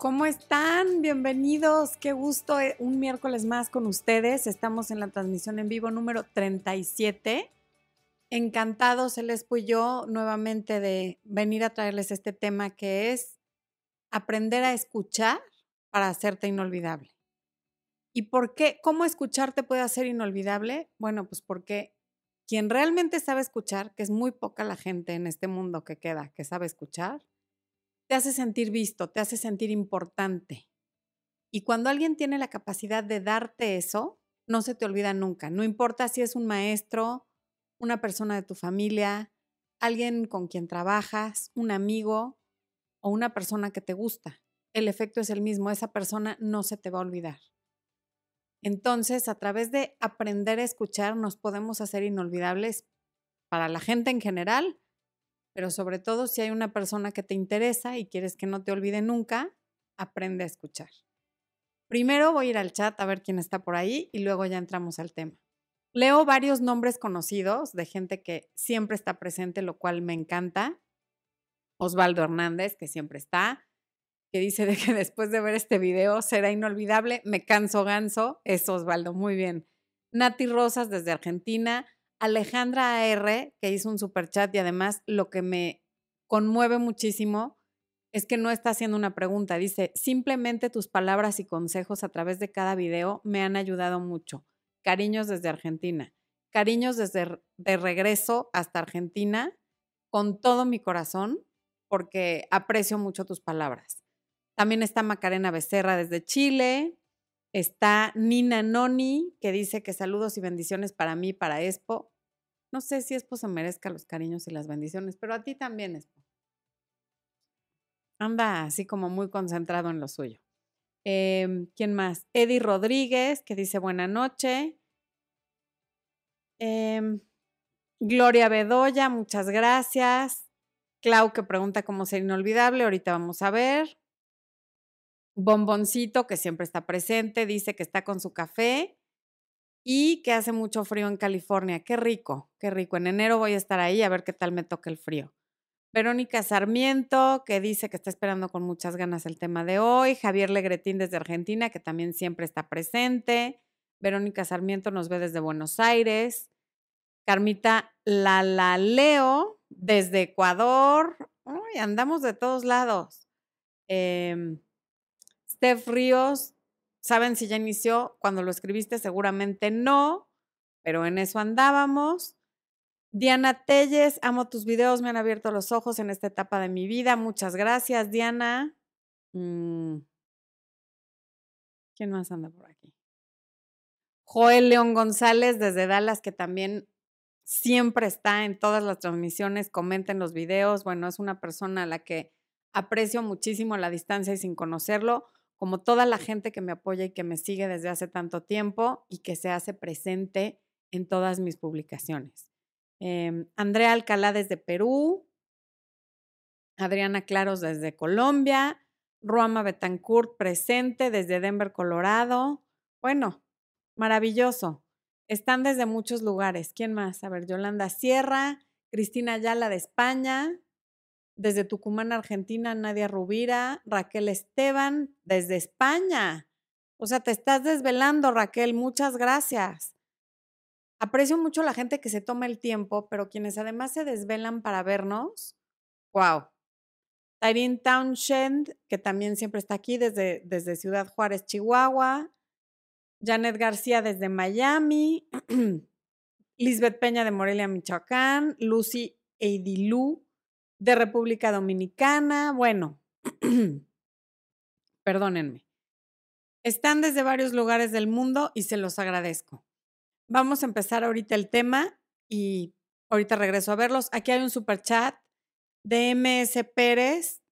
¿Cómo están? Bienvenidos. Qué gusto eh, un miércoles más con ustedes. Estamos en la transmisión en vivo número 37. Encantados, el y yo, nuevamente de venir a traerles este tema que es aprender a escuchar para hacerte inolvidable. ¿Y por qué? ¿Cómo escucharte puede hacer inolvidable? Bueno, pues porque quien realmente sabe escuchar, que es muy poca la gente en este mundo que queda que sabe escuchar, te hace sentir visto, te hace sentir importante. Y cuando alguien tiene la capacidad de darte eso, no se te olvida nunca. No importa si es un maestro, una persona de tu familia, alguien con quien trabajas, un amigo o una persona que te gusta. El efecto es el mismo, esa persona no se te va a olvidar. Entonces, a través de aprender a escuchar, nos podemos hacer inolvidables para la gente en general, pero sobre todo si hay una persona que te interesa y quieres que no te olvide nunca, aprende a escuchar. Primero voy a ir al chat a ver quién está por ahí y luego ya entramos al tema. Leo varios nombres conocidos de gente que siempre está presente, lo cual me encanta. Osvaldo Hernández, que siempre está, que dice de que después de ver este video será inolvidable. Me canso ganso. Es Osvaldo, muy bien. Nati Rosas desde Argentina. Alejandra AR, que hizo un super chat y además lo que me conmueve muchísimo es que no está haciendo una pregunta. Dice, simplemente tus palabras y consejos a través de cada video me han ayudado mucho. Cariños desde Argentina. Cariños desde de regreso hasta Argentina con todo mi corazón porque aprecio mucho tus palabras. También está Macarena Becerra desde Chile. Está Nina Noni, que dice que saludos y bendiciones para mí, para Expo. No sé si Expo se merezca los cariños y las bendiciones, pero a ti también, Expo. Anda así como muy concentrado en lo suyo. Em, ¿Quién más? Eddie Rodríguez, que dice buena noche. Em, Gloria Bedoya, muchas gracias. Clau, que pregunta cómo ser inolvidable. Ahorita vamos a ver. Bomboncito, que siempre está presente, dice que está con su café y que hace mucho frío en California. Qué rico, qué rico. En enero voy a estar ahí a ver qué tal me toca el frío. Verónica Sarmiento, que dice que está esperando con muchas ganas el tema de hoy. Javier Legretín desde Argentina, que también siempre está presente. Verónica Sarmiento nos ve desde Buenos Aires. Carmita Lalaleo desde Ecuador. andamos de todos lados. Eh, Steph Ríos, ¿saben si ya inició? Cuando lo escribiste seguramente no, pero en eso andábamos. Diana Telles, amo tus videos, me han abierto los ojos en esta etapa de mi vida. Muchas gracias, Diana. Mm. ¿Quién más anda por aquí? Joel León González desde Dallas, que también siempre está en todas las transmisiones, comenta en los videos. Bueno, es una persona a la que aprecio muchísimo la distancia y sin conocerlo como toda la gente que me apoya y que me sigue desde hace tanto tiempo y que se hace presente en todas mis publicaciones. Em, Andrea Alcalá desde Perú, Adriana Claros desde Colombia, Ruama Betancourt presente desde Denver, Colorado. Bueno, maravilloso. Están desde muchos lugares. ¿Quién más? A ver, Yolanda Sierra, Cristina Ayala de España, desde Tucumán, Argentina, Nadia Rubira, Raquel Esteban, desde España. O sea, te estás desvelando, Raquel, muchas gracias. Aprecio mucho la gente que se toma el tiempo, pero quienes además se desvelan para vernos, wow. Tyrene Townshend, que también siempre está aquí desde, desde Ciudad Juárez, Chihuahua. Janet García desde Miami. Lisbeth Peña de Morelia, Michoacán. Lucy Eidilú de República Dominicana, bueno, perdónenme. Están desde varios lugares del mundo y se los agradezco. Vamos a empezar ahorita el tema y ahorita regreso a verlos. Aquí hay un super chat de MS Pérez.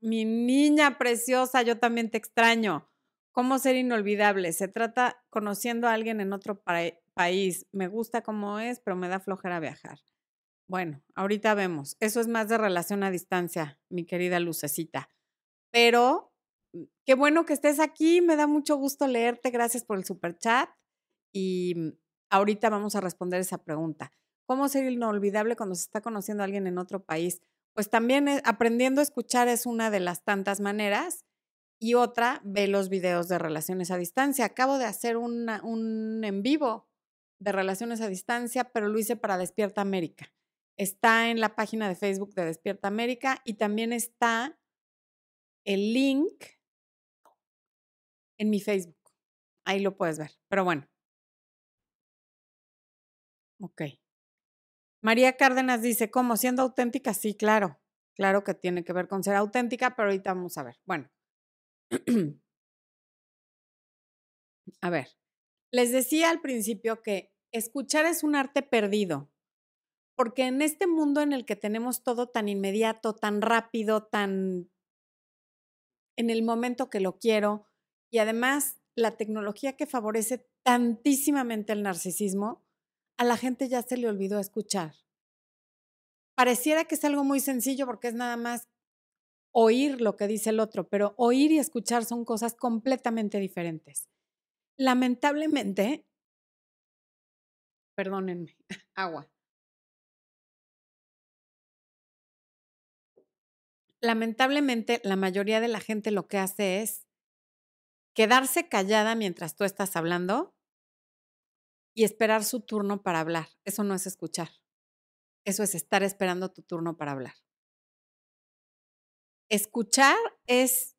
Mi niña preciosa, yo también te extraño. ¿Cómo ser inolvidable? Se trata conociendo a alguien en otro país. Me gusta cómo es, pero me da flojera viajar. Bueno, ahorita vemos. Eso es más de relación a distancia, mi querida Lucecita. Pero mm, qué bueno que estés aquí. Me da mucho gusto leerte. Gracias por el super chat. Y mm, ahorita vamos a responder esa pregunta. ¿Cómo ser inolvidable cuando se está conociendo a alguien en otro país? Pues también eh, aprendiendo a escuchar es una de las tantas maneras. y otra ve los videos de relaciones a distancia. Acabo de hacer un en vivo de relaciones a distancia, pero lo hice para Despierta América. Está en la página de Facebook de Despierta América y también está el link en mi Facebook. Ahí lo puedes ver. Pero bueno. Ok. María Cárdenas dice, ¿cómo? ¿Siendo auténtica? Sí, claro. Claro que tiene que ver con ser auténtica, pero ahorita vamos a ver. Bueno. a ver. Les decía al principio que escuchar es un arte perdido porque en este mundo en el que tenemos todo tan inmediato, tan rápido, tan en el momento que lo quiero, y además la tecnología que favorece tantísimamente el narcisismo, a la gente ya se le olvidó escuchar. Pareciera que es algo muy sencillo porque es nada más oír lo que dice el otro, pero oír y escuchar son cosas completamente diferentes. Lamentablemente, perdónenme, agua. Lamentablemente la mayoría de la gente lo que hace es quedarse callada mientras tú estás hablando y esperar su turno para hablar. Eso no es escuchar. Eso es estar esperando tu turno para hablar. Escuchar es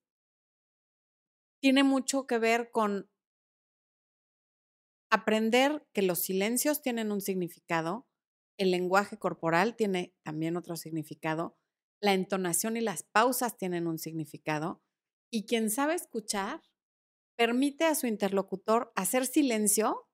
tiene mucho que ver con aprender que los silencios tienen un significado, el lenguaje corporal tiene también otro significado, la entonación y las pausas tienen un significado y quien sabe escuchar permite a su interlocutor hacer silencio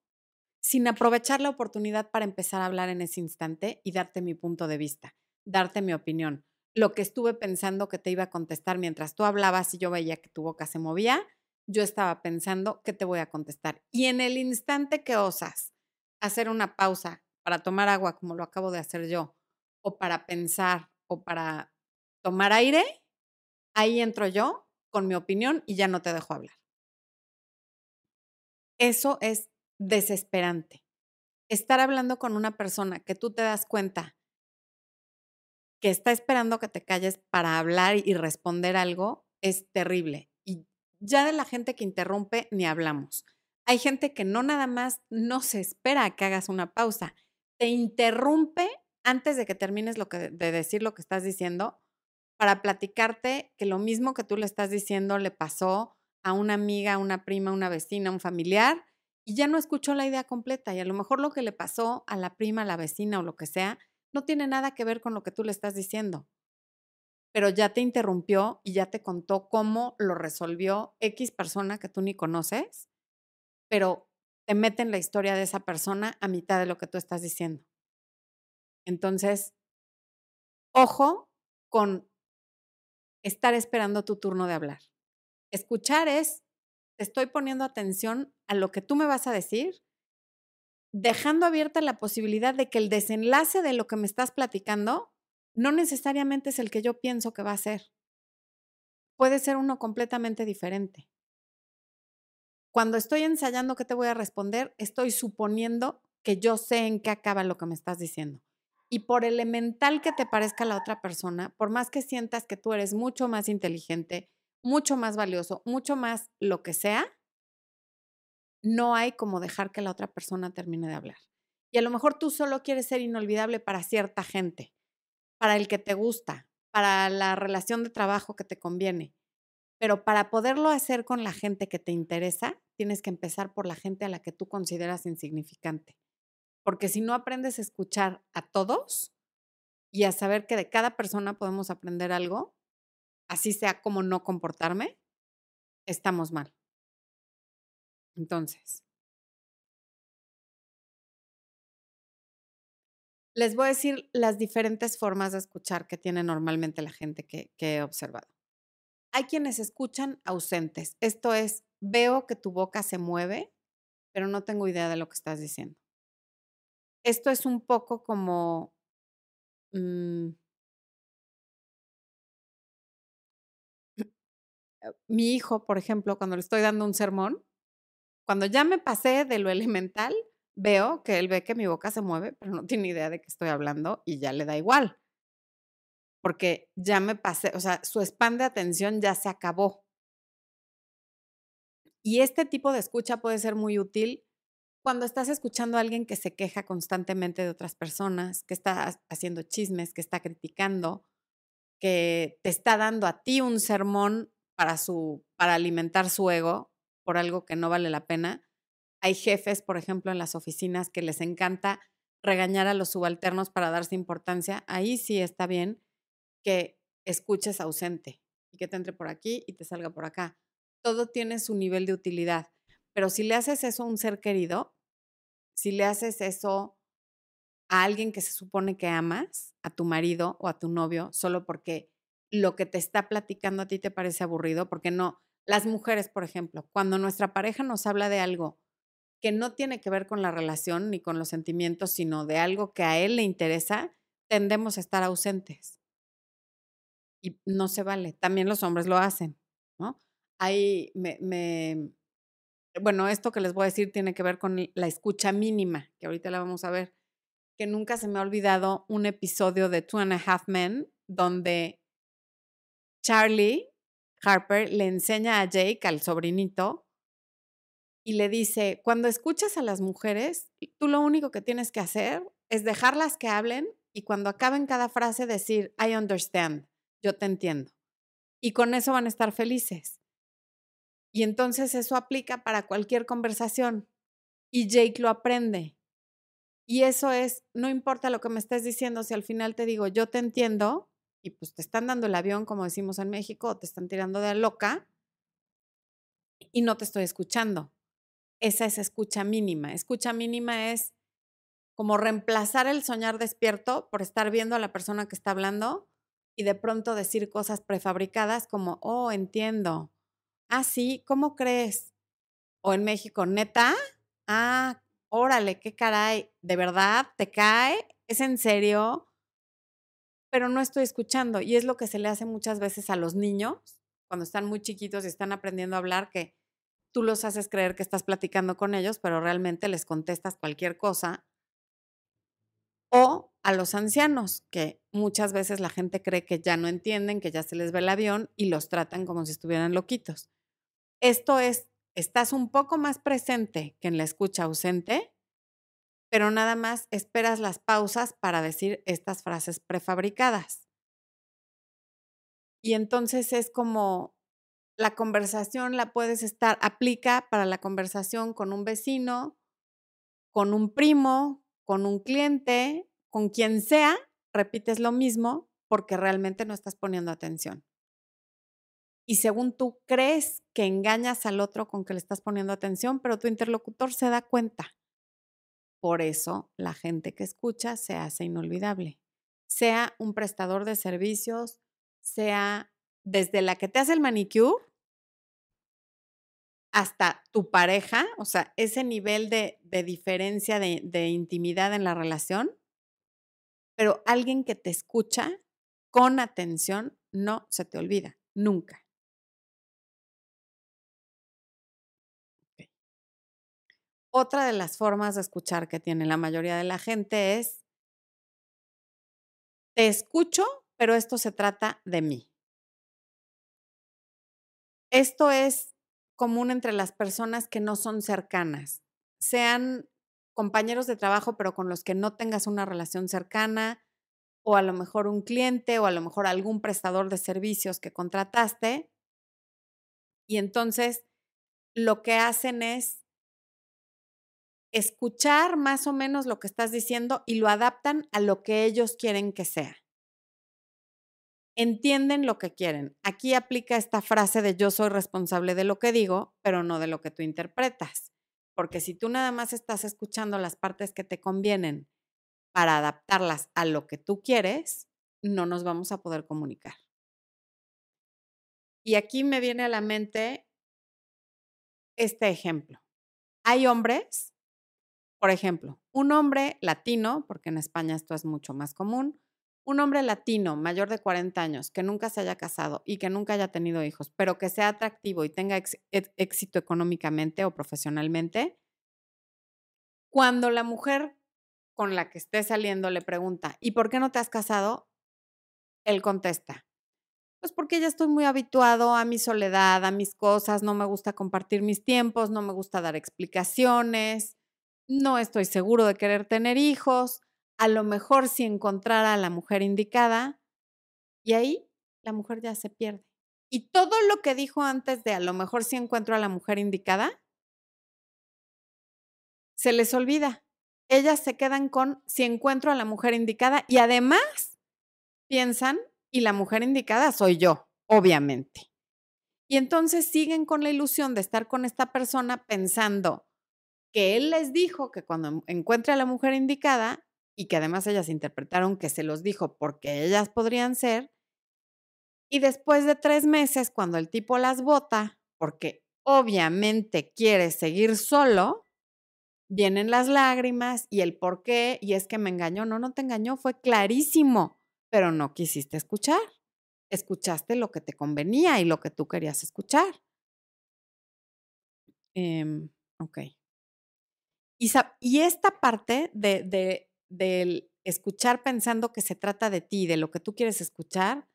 sin aprovechar la oportunidad para empezar a hablar en ese instante y darte mi punto de vista, darte mi opinión. Lo que estuve pensando que te iba a contestar mientras tú hablabas y yo veía que tu boca se movía, yo estaba pensando que te voy a contestar. Y en el instante que osas hacer una pausa para tomar agua, como lo acabo de hacer yo, o para pensar para tomar aire, ahí entro yo con mi opinión y ya no te dejo hablar. Eso es desesperante. Estar hablando con una persona que tú te das cuenta que está esperando que te calles para hablar y responder algo es terrible. Y ya de la gente que interrumpe ni hablamos. Hay gente que no nada más no se espera a que hagas una pausa, te interrumpe antes de que termines lo que, de decir lo que estás diciendo para platicarte que lo mismo que tú le estás diciendo le pasó a una amiga, a una prima, a una vecina, a un familiar, y ya no escuchó la idea completa. Y a lo mejor lo que le pasó a la prima, a la vecina o lo que sea, no tiene nada que ver con lo que tú le estás diciendo. Pero ya te interrumpió y ya te contó cómo lo resolvió X persona que tú ni conoces, pero te mete en la historia de esa persona a mitad de lo que tú estás diciendo. Entonces, ojo con estar esperando tu turno de hablar. Escuchar es, estoy poniendo atención a lo que tú me vas a decir, dejando abierta la posibilidad de que el desenlace de lo que me estás platicando no necesariamente es el que yo pienso que va a ser. Puede ser uno completamente diferente. Cuando estoy ensayando qué te voy a responder, estoy suponiendo que yo sé en qué acaba lo que me estás diciendo. Y por elemental que te parezca la otra persona, por más que sientas que tú eres mucho más inteligente, mucho más valioso, mucho más lo que sea, no hay como dejar que la otra persona termine de hablar. Y a lo mejor tú solo quieres ser inolvidable para cierta gente, para el que te gusta, para la relación de trabajo que te conviene. Pero para poderlo hacer con la gente que te interesa, tienes que empezar por la gente a la que tú consideras insignificante. Porque si no aprendes a escuchar a todos y a saber que de cada persona podemos aprender algo, así sea como no comportarme, estamos mal. Entonces, les voy a decir las diferentes formas de escuchar que tiene normalmente la gente que, que, he observado. Hay quienes escuchan ausentes. Esto es, veo que tu boca se mueve, pero no tengo idea de lo que estás diciendo esto es un poco como... Mm mi hijo, por ejemplo, cuando le estoy dando un sermón, cuando ya me pasé de lo elemental, veo que él ve que mi boca se mueve, pero no tiene idea de que estoy hablando y ya le da igual. Porque ya me pasé, o sea, su spam de atención ya se acabó. Y este tipo de escucha puede ser muy útil cuando estás escuchando a alguien que se queja constantemente de otras personas, que está haciendo chismes, que está criticando, que te está dando a ti un sermón para, su, para alimentar su ego por algo que no vale la pena. Hay jefes, por ejemplo, en las oficinas que les encanta regañar a los subalternos para darse importancia. Ahí sí está bien que escuches ausente y que te entre por aquí y te salga por acá. Todo tiene su nivel de utilidad. Pero si le haces eso a un ser querido, si le haces eso a alguien que se supone que amas, a tu marido o a tu novio, solo porque lo que te está platicando a ti te parece aburrido, porque no, las mujeres, por ejemplo, cuando nuestra pareja nos habla de algo que no tiene que ver con la relación ni con los sentimientos, sino de algo que a él le interesa, tendemos a estar ausentes. Y no se vale. También los hombres lo hacen, ¿no? Ahí me, me, bueno, esto que les voy a decir tiene que ver con la escucha mínima, que ahorita la vamos a ver, que nunca se me ha olvidado un episodio de Two and a Half Men donde Charlie Harper le enseña a Jake, al sobrinito, y le dice, cuando escuchas a las mujeres, tú lo único que tienes que hacer es dejarlas que hablen y cuando acaben cada frase decir, I understand, yo te entiendo. Y con eso van a estar felices. Y entonces eso aplica para cualquier conversación. Y Jake lo aprende. Y eso es, no importa lo que me estés diciendo, si al final te digo, yo te entiendo, y pues te están dando el avión, como decimos en México, o te están tirando de loca, y no te estoy escuchando esa es escucha mínima. Escucha mínima es como reemplazar el soñar despierto por estar viendo a la persona que está hablando y de pronto decir cosas prefabricadas como, oh, entiendo. Ah, sí, ¿cómo crees? O en México, neta, ah, órale, qué caray, ¿de verdad te cae? ¿Es en serio? Pero no estoy escuchando y es lo que se le hace muchas veces a los niños cuando están muy chiquitos y están aprendiendo a hablar que tú los haces creer que estás platicando con ellos, pero realmente les contestas cualquier cosa. O a los ancianos, que muchas veces la gente cree que ya no entienden, que ya se les ve el avión y los tratan como si estuvieran loquitos. Esto es, estás un poco más presente que en la escucha ausente, pero nada más esperas las pausas para decir estas frases prefabricadas. Y entonces es como la conversación la puedes estar, aplica para la conversación con un vecino, con un primo, con un cliente, con quien sea, repites lo mismo porque realmente no estás poniendo atención. Y según tú crees que engañas al otro con que le estás poniendo atención, pero tu interlocutor se da cuenta. Por eso la gente que escucha se hace inolvidable. Sea un prestador de servicios, sea desde la que te hace el manicure hasta tu pareja, o sea, ese nivel de, diferencia de, intimidad en la relación, pero alguien que te escucha con atención no se te olvida, nunca. Otra de las formas de escuchar que tiene la mayoría de la gente es, te escucho, pero esto se trata de mí. Esto es común entre las personas que no son cercanas, sean compañeros de trabajo, pero con los que no tengas una relación cercana, o a lo mejor un cliente, o a lo mejor algún prestador de servicios que contrataste. Y entonces lo que hacen es escuchar más o menos lo que estás diciendo y lo adaptan a lo que ellos quieren que sea entienden lo que quieren. Aquí aplica esta frase de yo soy responsable de lo que digo, pero no de lo que tú interpretas. Porque si tú nada más estás escuchando las partes que te convienen para adaptarlas a lo que tú quieres, no nos vamos a poder comunicar. Y aquí me viene a la mente este ejemplo. Hay hombres, por ejemplo, un hombre latino, porque en España esto es mucho más común, un hombre latino mayor de 40 años que nunca se haya casado y que nunca haya tenido hijos, pero que sea atractivo y tenga éxito económicamente o profesionalmente, cuando la mujer con la que esté saliendo le pregunta, ¿y por qué no te has casado? Él contesta, Pues porque ya estoy muy habituado a mi soledad, a mis cosas, no me gusta compartir mis tiempos, no me gusta dar explicaciones, no estoy seguro de querer tener hijos, a lo mejor si encontrara a la mujer indicada, y ahí la mujer ya se pierde. Y todo lo que dijo antes de a lo mejor si encuentro a la mujer indicada, se les olvida. Ellas se quedan con si encuentro a la mujer indicada y además piensan, y la mujer indicada soy yo, obviamente. Y entonces siguen con la ilusión de estar con esta persona pensando que él les dijo que cuando encuentre a la mujer indicada, y que además ellas interpretaron que se los dijo porque ellas podrían ser, y después de tres meses, cuando el tipo las vota, porque obviamente quiere seguir solo, vienen las lágrimas y el por qué, y es que me engañó. No, no te engañó, fue clarísimo, pero no quisiste escuchar. Escuchaste lo que te convenía y lo que tú querías escuchar. Em, ok. Y, esta parte de, de, del escuchar pensando que se trata de ti, de lo que tú quieres escuchar,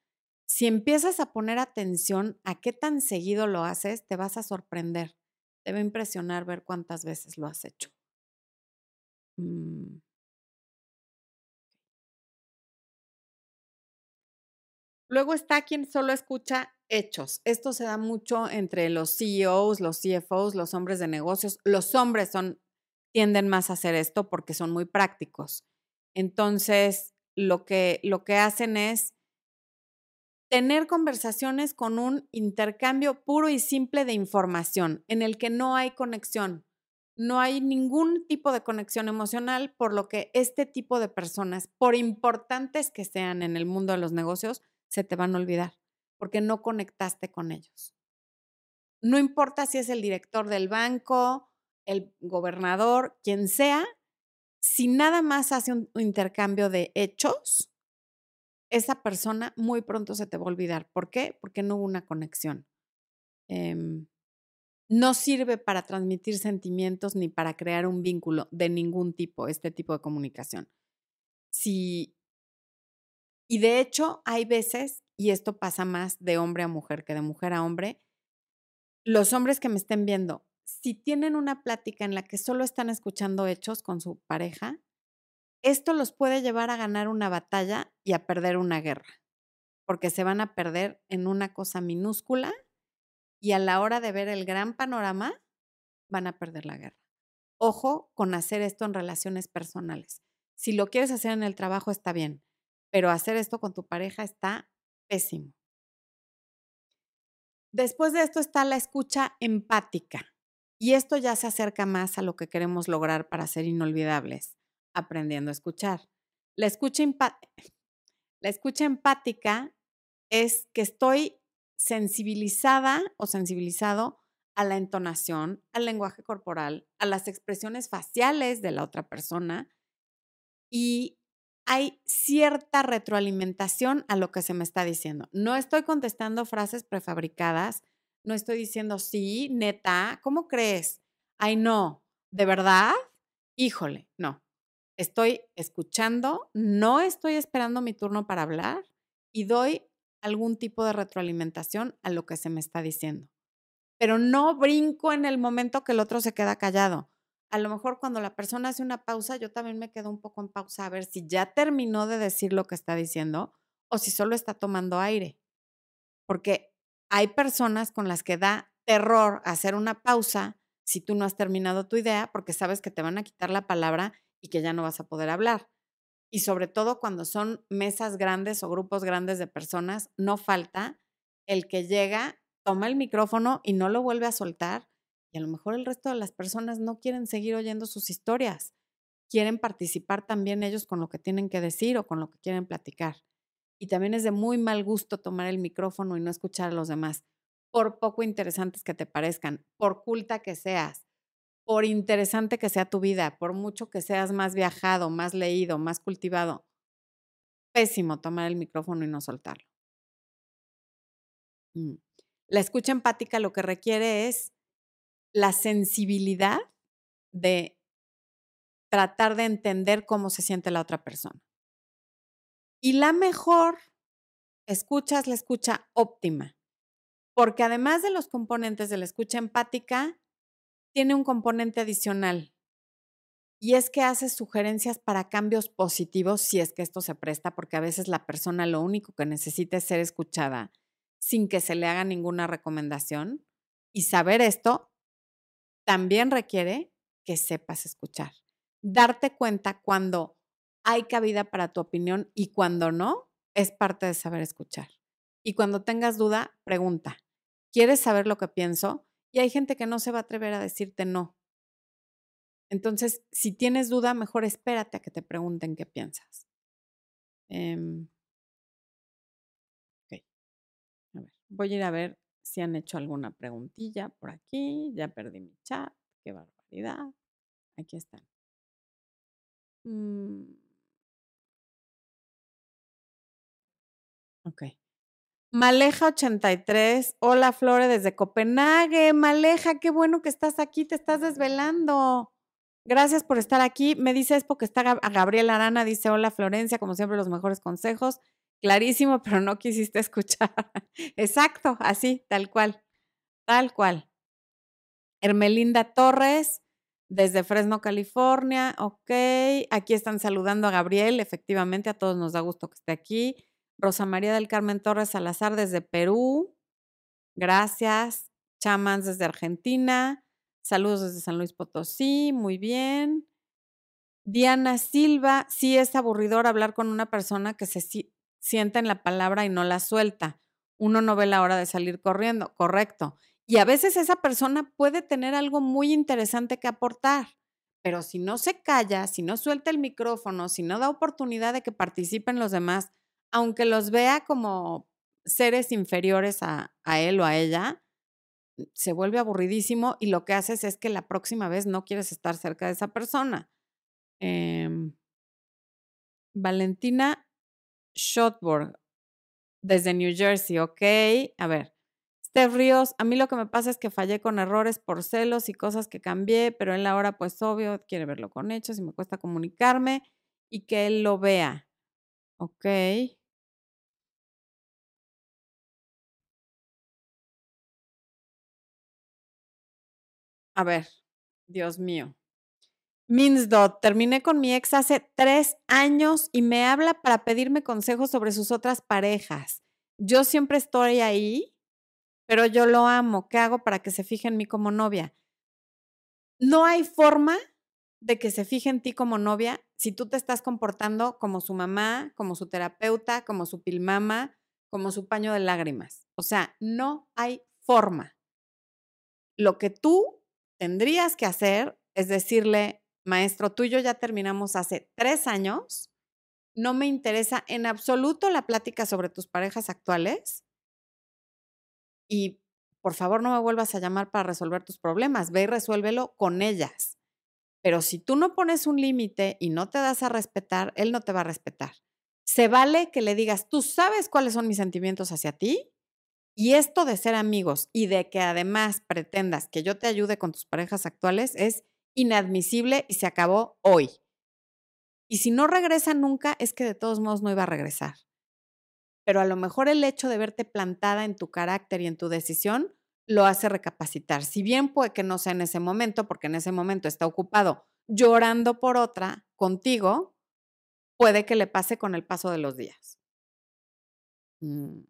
si empiezas a poner atención a qué tan seguido lo haces, te vas a sorprender. Te va a impresionar ver cuántas veces lo has hecho. Mm. Luego está quien solo escucha hechos. Esto se da mucho entre los CEOs, los CFOs, los hombres de negocios. Los hombres son, tienden más a hacer esto porque son muy prácticos. Entonces, lo que, lo que hacen es tener conversaciones con un intercambio puro y simple de información en el que no hay conexión no hay ningún tipo de conexión emocional, por lo que este tipo de personas, por importantes que sean en el mundo de los negocios, se te van a olvidar, porque no conectaste con ellos. No importa si es el director del banco, el gobernador, quien sea, si nada más hace un intercambio de hechos, esa persona muy pronto se te va a olvidar. ¿Por qué? Porque no hubo una conexión. Em, no sirve para transmitir sentimientos ni para crear un vínculo de ningún tipo, este tipo de comunicación. Si, y de hecho, hay veces, y esto pasa más de hombre a mujer que de mujer a hombre, los hombres que me estén viendo, si tienen una plática en la que solo están escuchando hechos con su pareja, esto los puede llevar a ganar una batalla y a perder una guerra, porque se van a perder en una cosa minúscula y a la hora de ver el gran panorama van a perder la guerra. Ojo con hacer esto en relaciones personales. Si lo quieres hacer en el trabajo está bien, pero hacer esto con tu pareja está pésimo. Después de esto está la escucha empática. Y esto ya se acerca más a lo que queremos lograr para ser inolvidables, aprendiendo a escuchar. La escucha, la escucha empática es que estoy sensibilizada o sensibilizado a la entonación, al lenguaje corporal, a las expresiones faciales de la otra persona y hay cierta retroalimentación a lo que se me está diciendo. No estoy contestando frases prefabricadas, no estoy diciendo sí, neta, ¿cómo crees? Ay, no, ¿de verdad? Híjole, no. Estoy escuchando, no estoy esperando mi turno para hablar y doy algún tipo de retroalimentación a lo que se me está diciendo. Pero no brinco en el momento que el otro se queda callado. A lo mejor cuando la persona hace una pausa, yo también me quedo un poco en pausa a ver si ya terminó de decir lo que está diciendo o si solo está tomando aire. Porque hay personas con las que da terror hacer una pausa si tú no has terminado tu idea porque sabes que te van a quitar la palabra y que ya no vas a poder hablar y sobre todo cuando son mesas grandes o grupos grandes de personas, no falta el que llega, toma el micrófono y no lo vuelve a soltar y a lo mejor el resto de las personas no quieren seguir oyendo sus historias, quieren participar también ellos con lo que tienen que decir o con lo que quieren platicar. Y también es de muy mal gusto tomar el micrófono y no escuchar a los demás, por poco interesantes que te parezcan, por culta que seas, por interesante que sea tu vida, por mucho que seas más viajado, más leído, más cultivado, pésimo tomar el micrófono y no soltarlo. Mm. La escucha empática lo que requiere es la sensibilidad de tratar de entender cómo se siente la otra persona. Y la mejor escuchas la escucha óptima, porque además de los componentes de la escucha empática, tiene un componente adicional y es que haces sugerencias para cambios positivos si es que esto se presta, porque a veces la persona lo único que necesita es ser escuchada sin que se le haga ninguna recomendación. Y saber esto también requiere que sepas escuchar. Darte cuenta cuando hay cabida para tu opinión y cuando no, es parte de saber escuchar. Y cuando tengas duda, pregunta. ¿Quieres saber lo que pienso? Y hay gente que no se va a atrever a decirte no, entonces, si tienes duda, mejor espérate a que te pregunten qué piensas. Em. A ver, voy a ir a ver si han hecho alguna preguntilla por aquí. Ya perdí mi chat. Qué barbaridad. Aquí están. Mm. Ok. Maleja83, hola Flore desde Copenhague. Maleja, qué bueno que estás aquí, te estás desvelando. Gracias por estar aquí. Me dice es porque está a Gabriel Arana, dice hola Florencia, como siempre los mejores consejos. Clarísimo, pero no quisiste escuchar. Exacto, así, tal cual, tal cual. Hermelinda Torres, desde Fresno, California. Ok, aquí están saludando a Gabriel, efectivamente, a todos nos da gusto que esté aquí. Rosa María del Carmen Torres Salazar desde Perú. Gracias. Chamans desde Argentina. Saludos desde San Luis Potosí, muy bien. Diana Silva, sí es aburridor hablar con una persona que se sienta en la palabra y no la suelta. Uno no ve la hora de salir corriendo, correcto. Y a veces esa persona puede tener algo muy interesante que aportar, pero si no se calla, si no suelta el micrófono, si no da oportunidad de que participen los demás, aunque los vea como seres inferiores a, él o a ella, se vuelve aburridísimo y lo que haces es que la próxima vez no quieres estar cerca de esa persona. Em, Valentina Shotborg, desde New Jersey, ok. A ver, Steph Ríos, a mí lo que me pasa es que fallé con errores por celos y cosas que cambié, pero él ahora, pues obvio, quiere verlo con hechos y me cuesta comunicarme y que él lo vea. Ok. A ver, Dios mío. Minsdot, terminé con mi ex hace tres años y me habla para pedirme consejos sobre sus otras parejas. Yo siempre estoy ahí, pero yo lo amo. ¿Qué hago para que se fije en mí como novia? No hay forma de que se fije en ti como novia si tú te estás comportando como su mamá, como su terapeuta, como su pilmama, como su paño de lágrimas. O sea, no hay forma. Lo que tú tendrías que hacer es decirle, maestro, tú y yo ya terminamos hace tres años, no me interesa en absoluto la plática sobre tus parejas actuales y por favor no me vuelvas a llamar para resolver tus problemas, ve y resuélvelo con ellas. Pero si tú no pones un límite y no te das a respetar, él no te va a respetar. Se vale que le digas, tú sabes cuáles son mis sentimientos hacia ti y esto de ser amigos y de que además pretendas que yo te ayude con tus parejas actuales es inadmisible y se acabó hoy. Y si no regresa nunca, es que de todos modos no iba a regresar. Pero a lo mejor el hecho de verte plantada en tu carácter y en tu decisión lo hace recapacitar. Si bien puede que no sea en ese momento, porque en ese momento está ocupado llorando por otra contigo, puede que le pase con el paso de los días. Mm.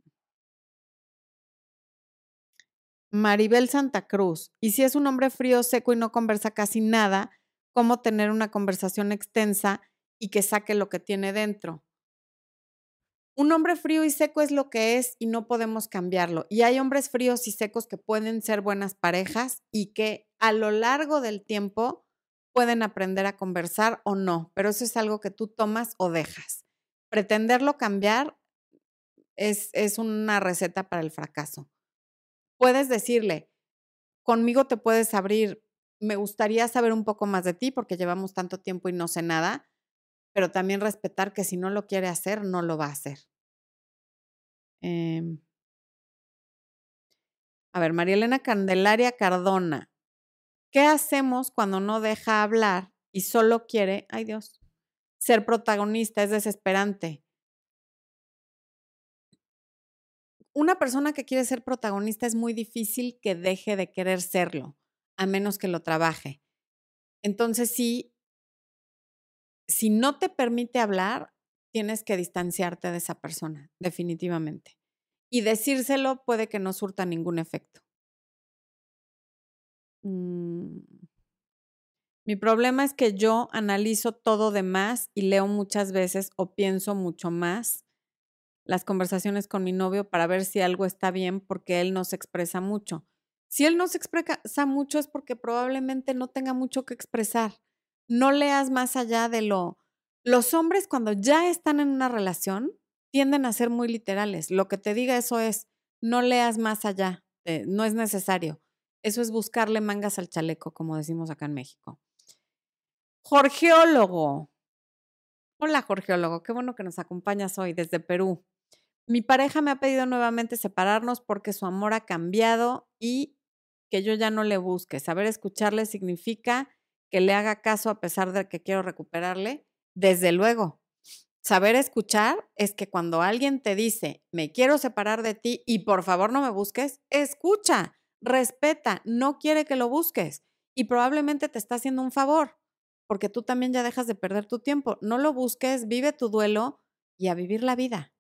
Maribel Santa Cruz. Y si es un hombre frío, seco y no conversa casi nada, ¿cómo tener una conversación extensa y que saque lo que tiene dentro? Un hombre frío y seco es lo que es y no podemos cambiarlo. Y hay hombres fríos y secos que pueden ser buenas parejas y que a lo largo del tiempo pueden aprender a conversar o no, pero eso es algo que tú tomas o dejas. Pretenderlo cambiar es, es una receta para el fracaso puedes decirle, conmigo te puedes abrir, me gustaría saber un poco más de ti porque llevamos tanto tiempo y no sé nada, pero también respetar que si no lo quiere hacer, no lo va a hacer. Em a ver, María Elena Candelaria Cardona, ¿qué hacemos cuando no deja hablar y solo quiere, ay Dios, ser protagonista? Es desesperante. una persona que quiere ser protagonista es muy difícil que deje de querer serlo, a menos que lo trabaje. Entonces, sí, si no te permite hablar, tienes que distanciarte de esa persona, definitivamente. Y decírselo puede que no surta ningún efecto. Mm. Mi problema es que yo analizo todo de más y leo muchas veces o pienso mucho más las conversaciones con mi novio para ver si algo está bien porque él no se expresa mucho. Si él no se expresa mucho es porque probablemente no tenga mucho que expresar. No leas más allá de lo... Los hombres cuando ya están en una relación tienden a ser muy literales. Lo que te diga eso es, no leas más allá, no es necesario. Eso es buscarle mangas al chaleco, como decimos acá en México. Jorgeólogo. Hola, Jorgeólogo. Qué bueno que nos acompañas hoy desde Perú. Mi pareja me ha pedido nuevamente separarnos porque su amor ha cambiado y que yo ya no le busque. Saber escucharle significa que le haga caso a pesar de que quiero recuperarle. Desde luego. Saber escuchar es que cuando alguien te dice, me quiero separar de ti y por favor no me busques, escucha, respeta, no quiere que lo busques y probablemente te está haciendo un favor porque tú también ya dejas de perder tu tiempo. No lo busques, vive tu duelo y a vivir la vida.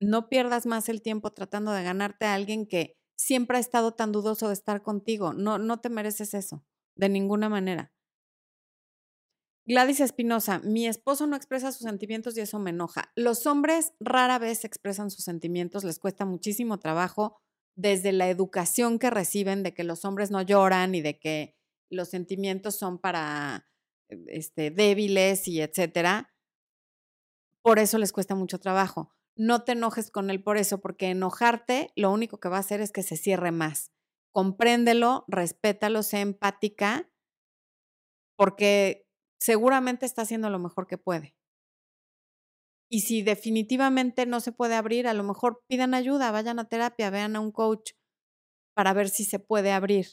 No pierdas más el tiempo tratando de ganarte a alguien que siempre ha estado tan dudoso de estar contigo. No, no te mereces eso, de ninguna manera. Gladys Espinosa, mi esposo no expresa sus sentimientos y eso me enoja. Los hombres rara vez expresan sus sentimientos, les cuesta muchísimo trabajo desde la educación que reciben de que los hombres no lloran y de que los sentimientos son para eh, este, débiles y etcétera. Por eso les cuesta mucho trabajo. No te enojes con él por eso, porque enojarte lo único que va a hacer es que se cierre más. Compréndelo, respétalo, sé empática, porque seguramente está haciendo lo mejor que puede. Y si definitivamente no se puede abrir, a lo mejor pidan ayuda, vayan a terapia, vean a un coach para ver si se puede abrir.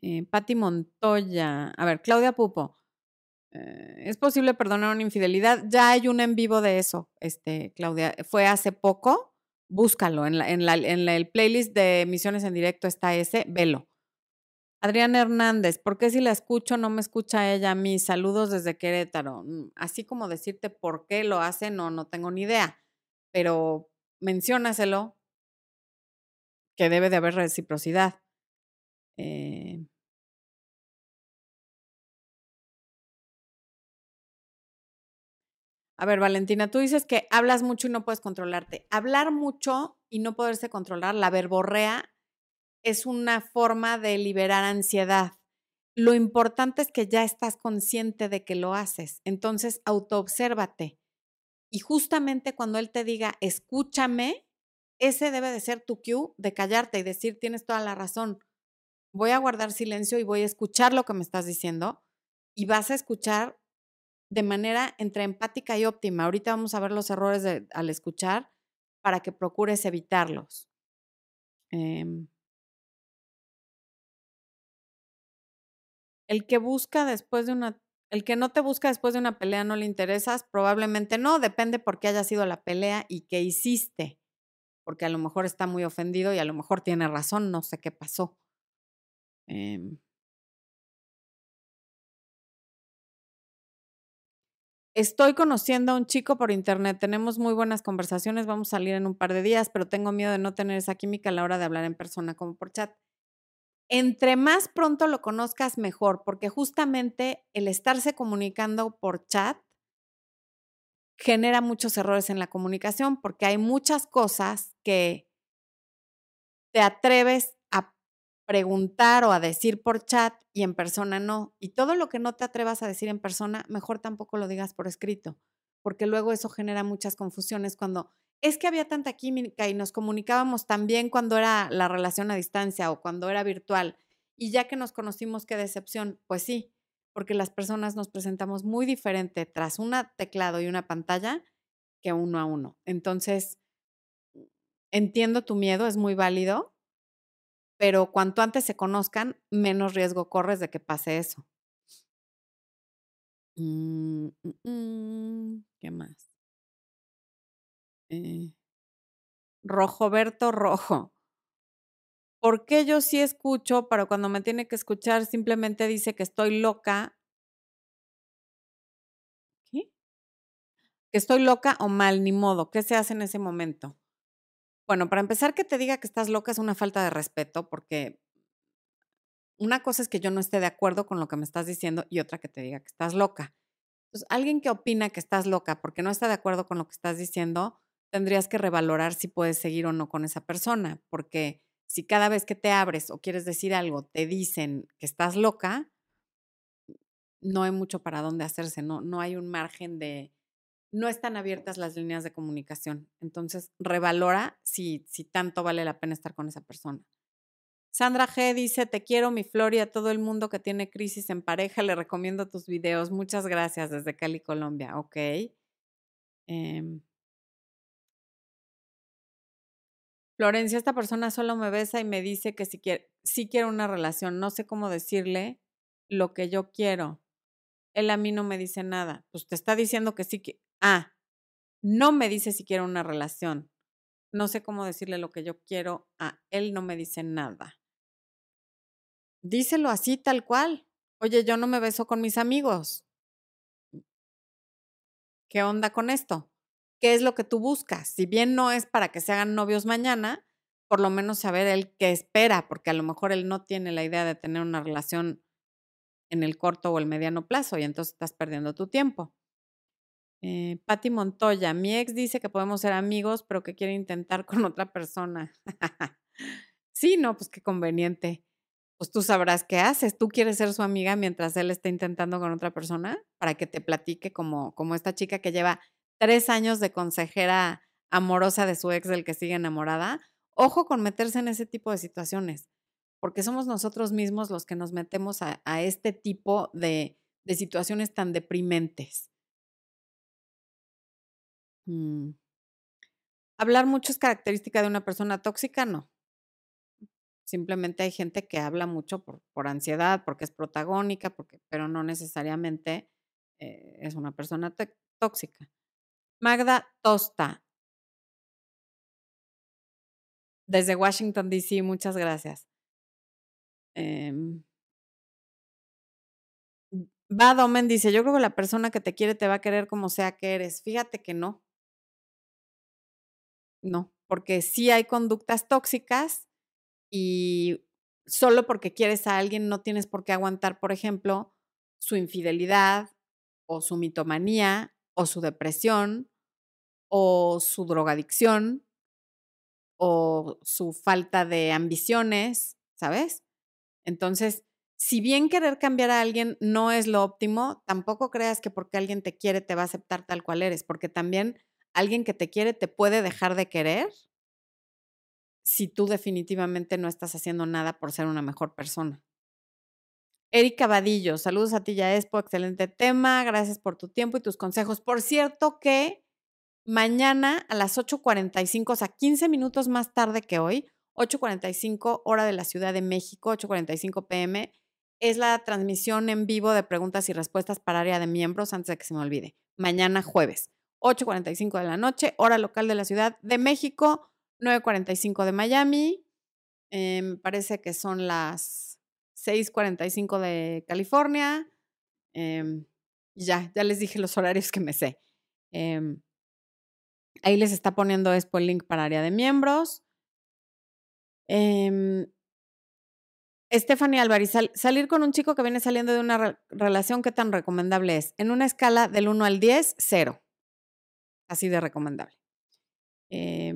Eh, Patti Montoya. A ver, Claudia Pupo. Eh, ¿Es posible perdonar una infidelidad? Ya hay un en vivo de eso, este, Claudia. Fue hace poco. Búscalo. En, la, en, la, en el playlist de emisiones en directo está ese. Velo. Adriana Hernández, ¿por qué si la escucho no me escucha ella a mí? Saludos desde Querétaro. Mm, así como decirte por qué lo hace, no, no tengo ni idea. Pero menciónaselo que debe de haber reciprocidad. Eh, a ver, Valentina, tú dices que hablas mucho y no puedes controlarte. Hablar mucho y no poderse controlar, la verborrea, es una forma de liberar ansiedad. Lo importante es que ya estás consciente de que lo haces. Entonces, autoobsérvate. Y justamente cuando él te diga, escúchame, ese debe de ser tu cue de callarte y decir, tienes toda la razón voy a guardar silencio y voy a escuchar lo que me estás diciendo y vas a escuchar de manera entre empática y óptima. Ahorita vamos a ver los errores al escuchar para que procures evitarlos. Em el que busca después de una, el que no te busca después de una pelea no le interesas, probablemente no, depende por qué haya sido la pelea y qué hiciste, porque a lo mejor está muy ofendido y a lo mejor tiene razón, no sé qué pasó. Em Estoy conociendo a un chico por internet, tenemos muy buenas conversaciones, vamos a salir en un par de días, pero tengo miedo de no tener esa química a la hora de hablar en persona como por chat. Entre más pronto lo conozcas, mejor, porque justamente el estarse comunicando por chat genera muchos errores en la comunicación, porque hay muchas cosas que te atreves preguntar o a decir por chat y en persona no. Y todo lo que no te atrevas a decir en persona, mejor tampoco lo digas por escrito, porque luego eso genera muchas confusiones cuando es que había tanta química y nos comunicábamos también cuando era la relación a distancia o cuando era virtual. Y ya que nos conocimos, qué decepción. Pues sí, porque las personas nos presentamos muy diferente tras un teclado y una pantalla que uno a uno. Entonces, entiendo tu miedo, es muy válido, pero cuanto antes se conozcan, menos riesgo corres de que pase eso. Mm, mm, mm, ¿Qué más? Eh, Rojoberto Rojo. ¿Por qué yo sí escucho, pero cuando me tiene que escuchar simplemente dice que estoy loca? ¿Qué? Que estoy loca o mal, ni modo. ¿Qué se hace en ese momento? Bueno, para empezar, que te diga que estás loca es una falta de respeto, porque una cosa es que yo no esté de acuerdo con lo que me estás diciendo y otra que te diga que estás loca. Entonces, alguien que opina que estás loca porque no está de acuerdo con lo que estás diciendo, tendrías que revalorar si puedes seguir o no con esa persona, porque si cada vez que te abres o quieres decir algo te dicen que estás loca, no hay mucho para dónde hacerse, no, no hay un margen de, no están abiertas las líneas de comunicación. Entonces, revalora si, si tanto vale la pena estar con esa persona. Sandra G dice, te quiero mi Flor y a todo el mundo que tiene crisis en pareja, le recomiendo tus videos. Muchas gracias desde Cali, Colombia. Ok. Em, Florencia, esta persona solo me besa y me dice que si quiere, sí quiero una relación. No sé cómo decirle lo que yo quiero. Él a mí no me dice nada. Pues te está diciendo que sí que. Ah, no me dice si quiero una relación. No sé cómo decirle lo que yo quiero. Ah, él no me dice nada. Díselo así, tal cual. Oye, yo no me beso con mis amigos. ¿Qué onda con esto? qué es lo que tú buscas. Si bien no es para que se hagan novios mañana, por lo menos saber él qué espera, porque a lo mejor él no tiene la idea de tener una relación en el corto o el mediano plazo y entonces estás perdiendo tu tiempo. Eh, Patti Montoya, mi ex dice que podemos ser amigos, pero que quiere intentar con otra persona. sí, no, pues qué conveniente. Pues tú sabrás qué haces. Tú quieres ser su amiga mientras él está intentando con otra persona para que te platique como, como esta chica que lleva tres años de consejera amorosa de su ex del que sigue enamorada, ojo con meterse en ese tipo de situaciones, porque somos nosotros mismos los que nos metemos a, este tipo de, situaciones tan deprimentes. Mm. Hablar mucho es característica de una persona tóxica, no. Simplemente hay gente que habla mucho por, por ansiedad, porque es protagónica, porque, pero no necesariamente eh, es una persona tóxica. Magda Tosta. Desde Washington, D.C., muchas gracias. Eh, Domen dice, yo creo que la persona que te quiere te va a querer como sea que eres. Fíjate que no. No, porque sí hay conductas tóxicas y solo porque quieres a alguien no tienes por qué aguantar, por ejemplo, su infidelidad o su mitomanía o su depresión o su drogadicción o su falta de ambiciones, ¿sabes? Entonces, si bien querer cambiar a alguien no es lo óptimo, tampoco creas que porque alguien te quiere te va a aceptar tal cual eres, porque también alguien que te quiere te puede dejar de querer si tú definitivamente no estás haciendo nada por ser una mejor persona. Erika Vadillo, saludos a ti, ya Expo, excelente tema, gracias por tu tiempo y tus consejos. Por cierto que mañana a las 8.45, o sea, 15 minutos más tarde que hoy, 8.45 hora de la Ciudad de México, 8.45 pm, es la transmisión en vivo de preguntas y respuestas para área de miembros antes de que se me olvide. Mañana jueves, 8.45 de la noche, hora local de la Ciudad de México, 9.45 de Miami, eh, me parece que son las 6.45 de California. Em, ya, ya les dije los horarios que me sé. Em, ahí les está poniendo Expo el link para área de miembros. Eh, Stephanie Álvarez, salir con un chico que viene saliendo de una relación, ¿qué tan recomendable es? En una escala del 1 al 10, 0. Así de recomendable. Eh,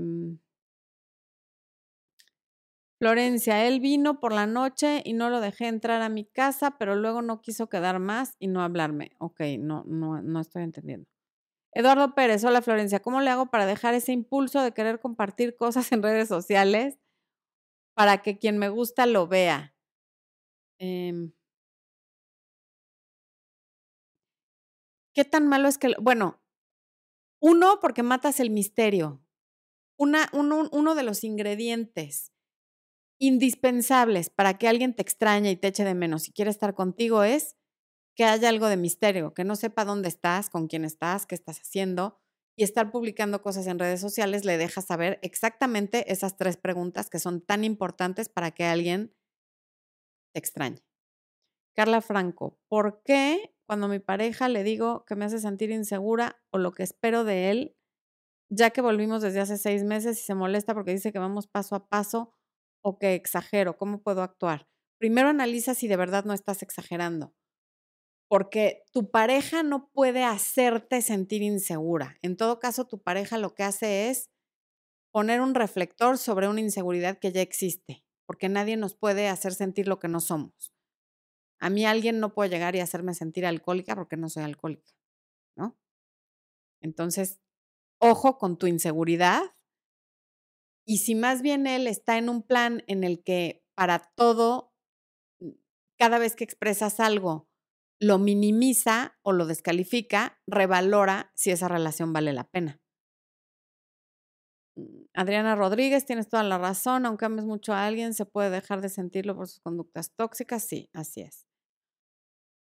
Florencia, él vino por la noche y no lo dejé entrar a mi casa, pero luego no quiso quedar más y no hablarme. Ok, no, no, no estoy entendiendo. Eduardo Pérez, hola Florencia, ¿cómo le hago para dejar ese impulso de querer compartir cosas en redes sociales para que quien me gusta lo vea? Em ¿Qué tan malo es que, bueno, uno, porque matas el misterio. Una, uno, uno de los ingredientes indispensables para que alguien te extrañe y te eche de menos y quiera estar contigo es que haya algo de misterio, que no sepa dónde estás, con quién estás, qué estás haciendo. y estar publicando cosas en redes sociales le deja saber exactamente esas tres preguntas que son tan importantes para que alguien te extrañe. Carla Franco, ¿por qué cuando mi pareja le digo que me hace sentir insegura o lo que espero de él, ya que volvimos desde hace seis meses y se molesta porque dice que vamos paso a paso o que exagero? ¿Cómo puedo actuar? Primero analiza si de verdad no estás exagerando porque tu pareja no puede hacerte sentir insegura. En todo caso, tu pareja lo que hace es poner un reflector sobre una inseguridad que ya existe, porque nadie nos puede hacer sentir lo que no somos. A mí alguien no puede llegar y hacerme sentir alcohólica porque no soy alcohólica, ¿no? Entonces, ojo con tu inseguridad. Y si más bien él está en un plan en el que para todo, mm, cada vez que expresas algo, lo minimiza o lo descalifica, revalora si esa relación vale la pena. Mm, Adriana Rodríguez, tienes toda la razón, aunque ames mucho a alguien, se puede dejar de sentirlo por sus conductas tóxicas, sí, así es.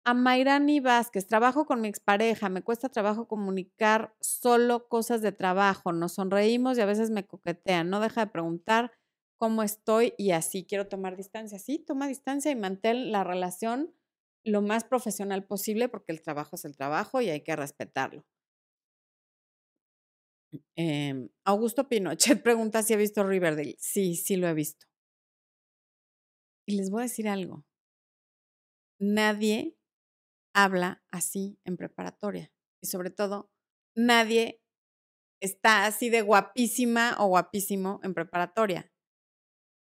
A Mayrani Vázquez, trabajo con mi expareja, me cuesta trabajo comunicar solo cosas de trabajo, nos sonreímos y a veces me coquetean, no deja de preguntar cómo estoy y así quiero tomar distancia. Sí, toma distancia y mantén la relación lo más profesional posible porque el trabajo es el trabajo y hay que respetarlo. Eh, Augusto Pinochet pregunta si he visto Riverdale. Sí, sí lo he visto. Y les voy a decir algo. Nadie habla así en preparatoria. Y sobre todo, nadie está así de guapísima o guapísimo en preparatoria.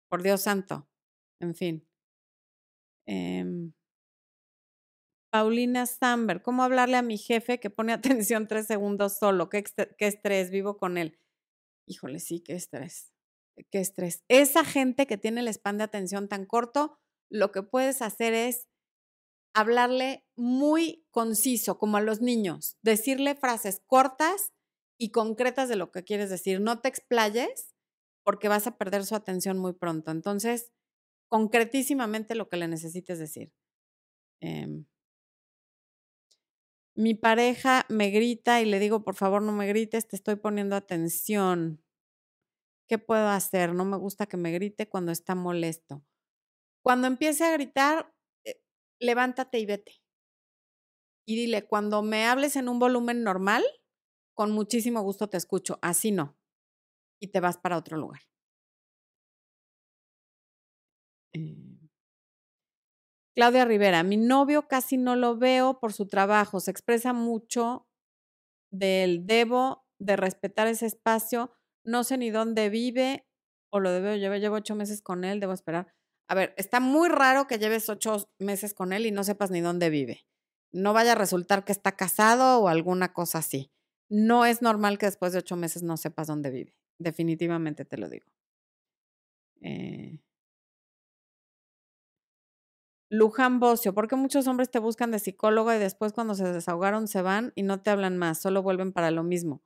Por Dios santo. En fin. Eh, Paulina Samber, ¿cómo hablarle a mi jefe que pone atención tres segundos solo? ¿Qué, qué estrés? Vivo con él. Híjole, sí, qué estrés. Qué estrés. Esa gente que tiene el span de atención tan corto, lo que puedes hacer es hablarle muy conciso, como a los niños, decirle frases cortas y concretas de lo que quieres decir. No te explayes porque vas a perder su atención muy pronto. Entonces, concretísimamente lo que le necesites decir. Eh, mi pareja me grita y le digo, por favor, no me grites, te estoy poniendo atención. ¿Qué puedo hacer? No me gusta que me grite cuando está molesto. Cuando empiece a gritar, levántate y vete. Y dile, cuando me hables en un volumen normal, con muchísimo gusto te escucho. Así no. Y te vas para otro lugar. Eh, Claudia Rivera, mi novio casi no lo veo por su trabajo, se expresa mucho del debo de respetar ese espacio, no sé ni dónde vive o lo debo, llevo, llevo ocho meses con él, debo esperar. A ver, está muy raro que lleves ocho meses con él y no sepas ni dónde vive. No vaya a resultar que está casado o alguna cosa así. No es normal que después de ocho meses no sepas dónde vive. Definitivamente te lo digo. Eh, Luján Bocio, ¿por qué muchos hombres te buscan de psicólogo y después cuando se desahogaron se van y no te hablan más, solo vuelven para lo mismo?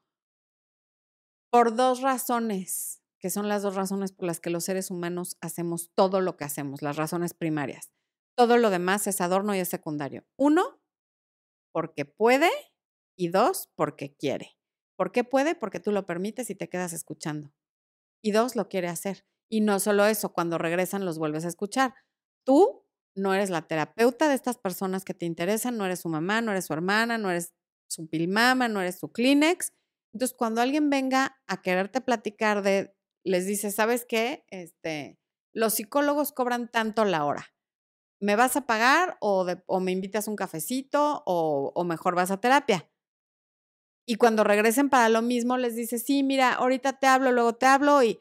Por dos razones, que son las dos razones por las que los seres humanos hacemos todo lo que hacemos, las razones primarias. Todo lo demás es adorno y es secundario. Uno, porque puede y dos, porque quiere. ¿Por qué puede? Porque tú lo permites y te quedas escuchando. Y dos, lo quiere hacer. Y no solo eso, cuando regresan los vuelves a escuchar. Tú no eres la terapeuta de estas personas que te interesan, no eres su mamá, no eres su hermana, no eres su pilmama, no eres su Kleenex. Entonces, cuando alguien venga a quererte platicar de, les dice, ¿sabes qué? Este, los psicólogos cobran tanto la hora. ¿Me vas a pagar o, me invitas un cafecito o, o mejor vas a terapia? Y cuando regresen para lo mismo, les dices, sí, mira, ahorita te hablo, luego te hablo y,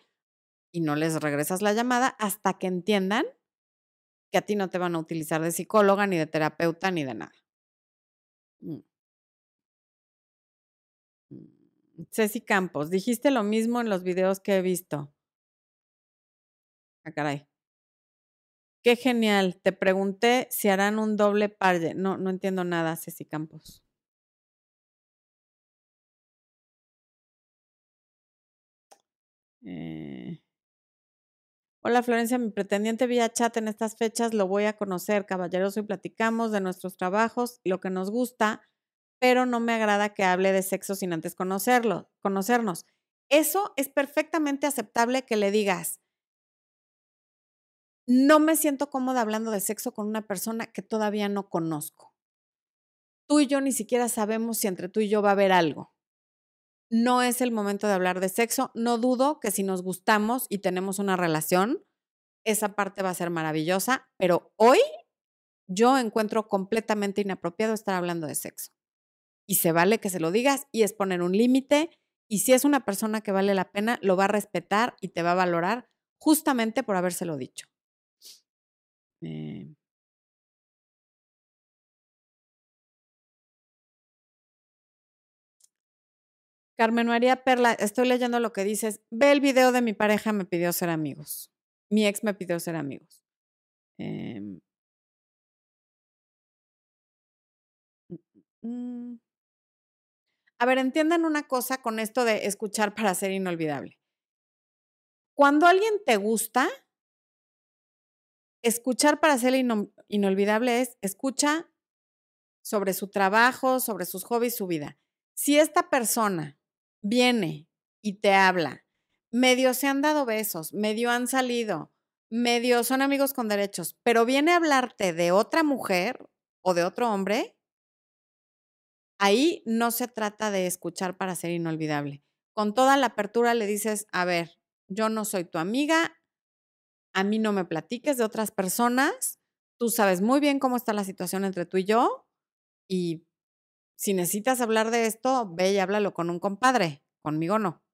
y no les regresas la llamada hasta que entiendan que a ti no te van a utilizar de psicóloga, ni de terapeuta, ni de nada. Ceci Campos, dijiste lo mismo en los videos que he visto. Ah, caray. Qué genial. Te pregunté si harán un doble par. No, no entiendo nada, Ceci Campos. Eh, Hola Florencia, mi pretendiente vía chat en estas fechas lo voy a conocer, caballeroso, y platicamos de nuestros trabajos, lo que nos gusta. Pero no me agrada que hable de sexo sin antes conocerlo, conocernos. Eso es perfectamente aceptable que le digas. No me siento cómoda hablando de sexo con una persona que todavía no conozco. Tú y yo ni siquiera sabemos si entre tú y yo va a haber algo. No es el momento de hablar de sexo. No dudo que si nos gustamos y tenemos una relación, esa parte va a ser maravillosa, pero hoy yo encuentro completamente inapropiado estar hablando de sexo. Y se vale que se lo digas y es poner un límite. Y si es una persona que vale la pena, lo va a respetar y te va a valorar justamente por habérselo dicho. Eh. Carmen María Perla, estoy leyendo lo que dices. Ve el video de mi pareja, me pidió ser amigos. Mi ex me pidió ser amigos. Em. Mm, mm, mm. A ver, entiendan una cosa con esto de escuchar para ser inolvidable. Cuando alguien te gusta, escuchar para ser inolvidable es escucha sobre su trabajo, sobre sus hobbies, su vida. Si esta persona viene y te habla, medio se han dado besos, medio han salido, medio son amigos con derechos, pero viene a hablarte de otra mujer o de otro hombre, ahí no se trata de escuchar para ser inolvidable. Con toda la apertura le dices, a ver, yo no soy tu amiga, a mí no me platiques de otras personas, tú sabes muy bien cómo está la situación entre tú y yo y si necesitas hablar de esto, ve y háblalo con un compadre, conmigo no.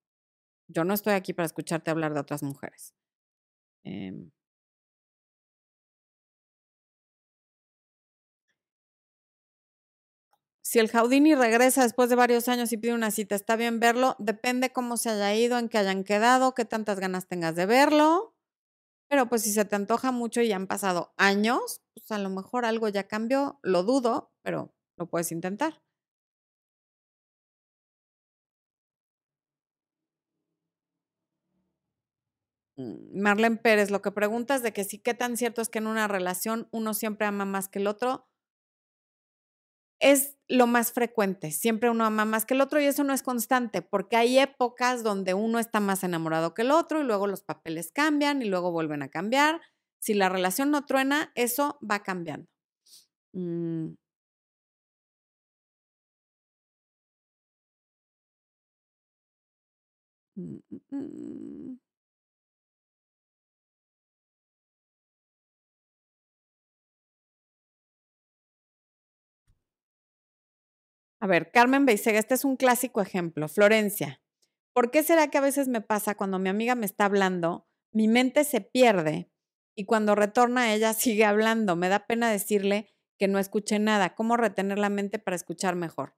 Yo no estoy aquí para escucharte hablar de otras mujeres. Em. Si el Jaudini regresa después de varios años y pide una cita, ¿está bien verlo? Depende cómo se haya ido, en qué hayan quedado, qué tantas ganas tengas de verlo. Pero pues si se te antoja mucho y han pasado años, pues a lo mejor algo ya cambió, lo dudo, pero lo puedes intentar. Mm, Marlene Pérez, lo que preguntas de que sí, qué tan cierto es que en una relación uno siempre ama más que el otro, es lo más frecuente. Siempre uno ama más que el otro y eso no es constante, porque hay épocas donde uno está más enamorado que el otro y luego los papeles cambian y luego vuelven a cambiar. Si la relación no truena, eso va cambiando. Mm. Mm, mm, A ver, Carmen Beisega, este es un clásico ejemplo. Florencia, ¿por qué será que a veces me pasa cuando mi amiga me está hablando, mi mente se pierde y cuando retorna ella sigue hablando? Me da pena decirle que no escuché nada. ¿Cómo retener la mente para escuchar mejor?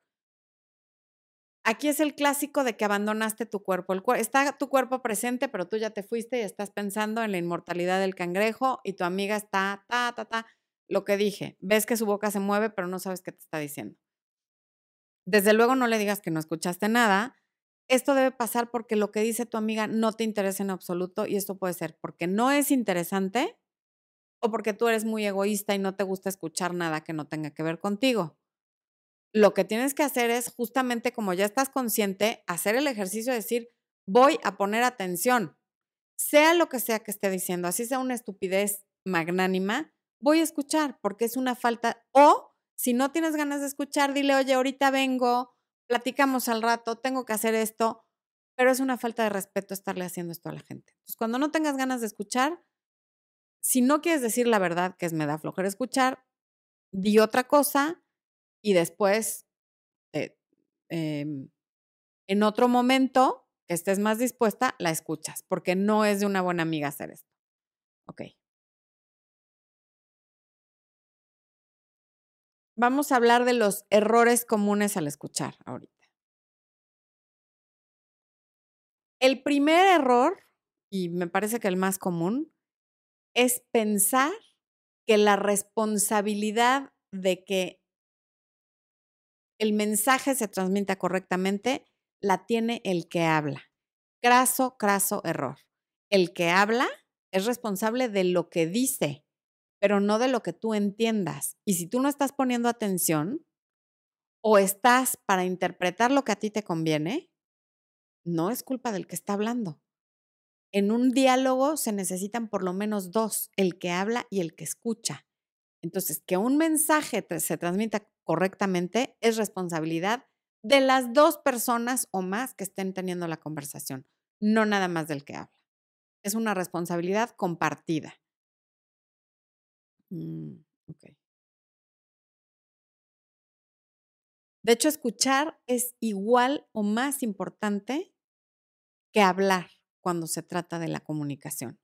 Aquí es el clásico de que abandonaste tu cuerpo. Está tu cuerpo presente, pero tú ya te fuiste y estás pensando en la inmortalidad del cangrejo y tu amiga está, ta, ta, ta. Lo que dije, ves que su boca se mueve, pero no sabes qué te está diciendo. Desde luego no le digas que no escuchaste nada. Esto debe pasar porque lo que dice tu amiga no te interesa en absoluto y esto puede ser porque no es interesante o porque tú eres muy egoísta y no te gusta escuchar nada que no tenga que ver contigo. Lo que tienes que hacer es justamente como ya estás consciente, hacer el ejercicio de decir, voy a poner atención, sea lo que sea que esté diciendo, así sea una estupidez magnánima, voy a escuchar porque es una falta o si no tienes ganas de escuchar, dile, oye, ahorita vengo, platicamos al rato, tengo que hacer esto, pero es una falta de respeto estarle haciendo esto a la gente. Entonces, cuando no tengas ganas de escuchar, si no quieres decir la verdad, que es me da flojera escuchar, di otra cosa y después, eh, em, en otro momento que estés más dispuesta, la escuchas, porque no es de una buena amiga hacer esto. Ok. Vamos a hablar de los errores comunes al escuchar ahorita. El primer error, y me parece que el más común, es pensar que la responsabilidad de que el mensaje se transmita correctamente la tiene el que habla. Craso, craso error. El que habla es responsable de lo que dice, pero no de lo que tú entiendas. Y si tú no estás poniendo atención, o estás para interpretar lo que a ti te conviene, no es culpa del que está hablando. En un diálogo se necesitan por lo menos dos, el que habla y el que escucha. Entonces, que un mensaje se transmita correctamente es responsabilidad de las dos personas o más que estén teniendo la conversación, no nada más del que habla. Es una responsabilidad compartida. Mm, de hecho, escuchar es igual o más importante que hablar cuando se trata de la comunicación.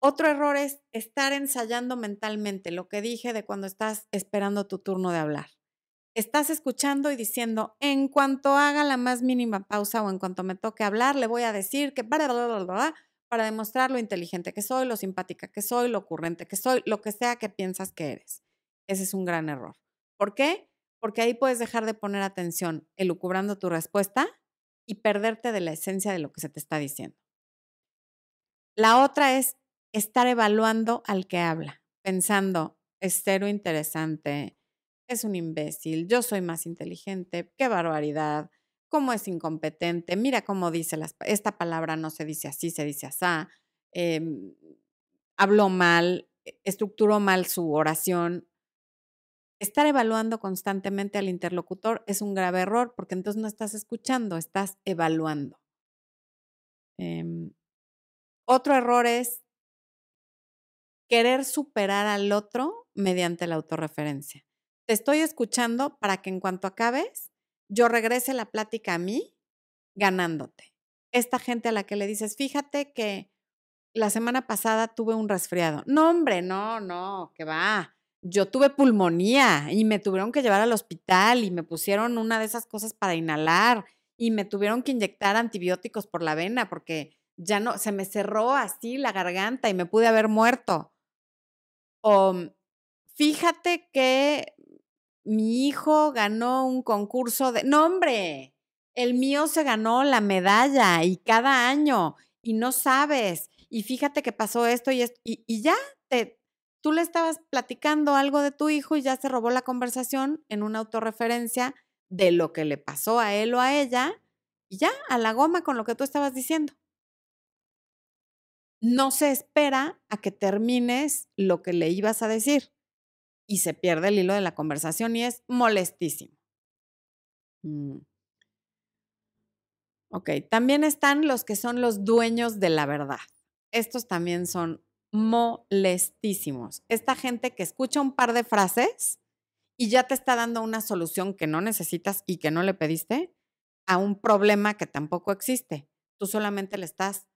Otro error es estar ensayando mentalmente, lo que dije de cuando estás esperando tu turno de hablar. Estás escuchando y diciendo, en cuanto haga la más mínima pausa o en cuanto me toque hablar, le voy a decir que para, para demostrar lo inteligente que soy, lo simpática que soy, lo ocurrente que soy, lo que sea que piensas que eres. Ese es un gran error. ¿Por qué? Porque ahí puedes dejar de poner atención elucubrando tu respuesta y perderte de la esencia de lo que se te está diciendo. La otra es estar evaluando al que habla, pensando, es cero interesante, es un imbécil, yo soy más inteligente, qué barbaridad, cómo es incompetente, mira cómo dice las, esta palabra no se dice así, se dice así, em, habló mal, e, estructuró mal su oración. Estar evaluando constantemente al interlocutor es un grave error porque entonces no estás escuchando, estás evaluando. Em, otro error es querer superar al otro mediante la autorreferencia. Te estoy escuchando para que en cuanto acabes, yo regrese la plática a mí ganándote. Esta gente a la que le dices, fíjate que la semana pasada tuve un resfriado. No, hombre, no, no, que va. Yo tuve pulmonía y me tuvieron que llevar al hospital y me pusieron una de esas cosas para inhalar y me tuvieron que inyectar antibióticos por la vena porque ya no, se me cerró así la garganta y me pude haber muerto. O fíjate que mi hijo ganó un concurso de... No, hombre, el mío se ganó la medalla y cada año y no sabes. Y fíjate que pasó esto y esto. Y, y ya te, tú le estabas platicando algo de tu hijo y ya se robó la conversación en una autorreferencia de lo que le pasó a él o a ella y ya a la goma con lo que tú estabas diciendo no se espera a que termines lo que le ibas a decir y se pierde el hilo de la conversación y es molestísimo. Mm. Ok, también están los que son los dueños de la verdad. Estos también son molestísimos. Esta gente que escucha un par de frases y ya te está dando una solución que no necesitas y que no le pediste a un problema que tampoco existe. Tú solamente le estás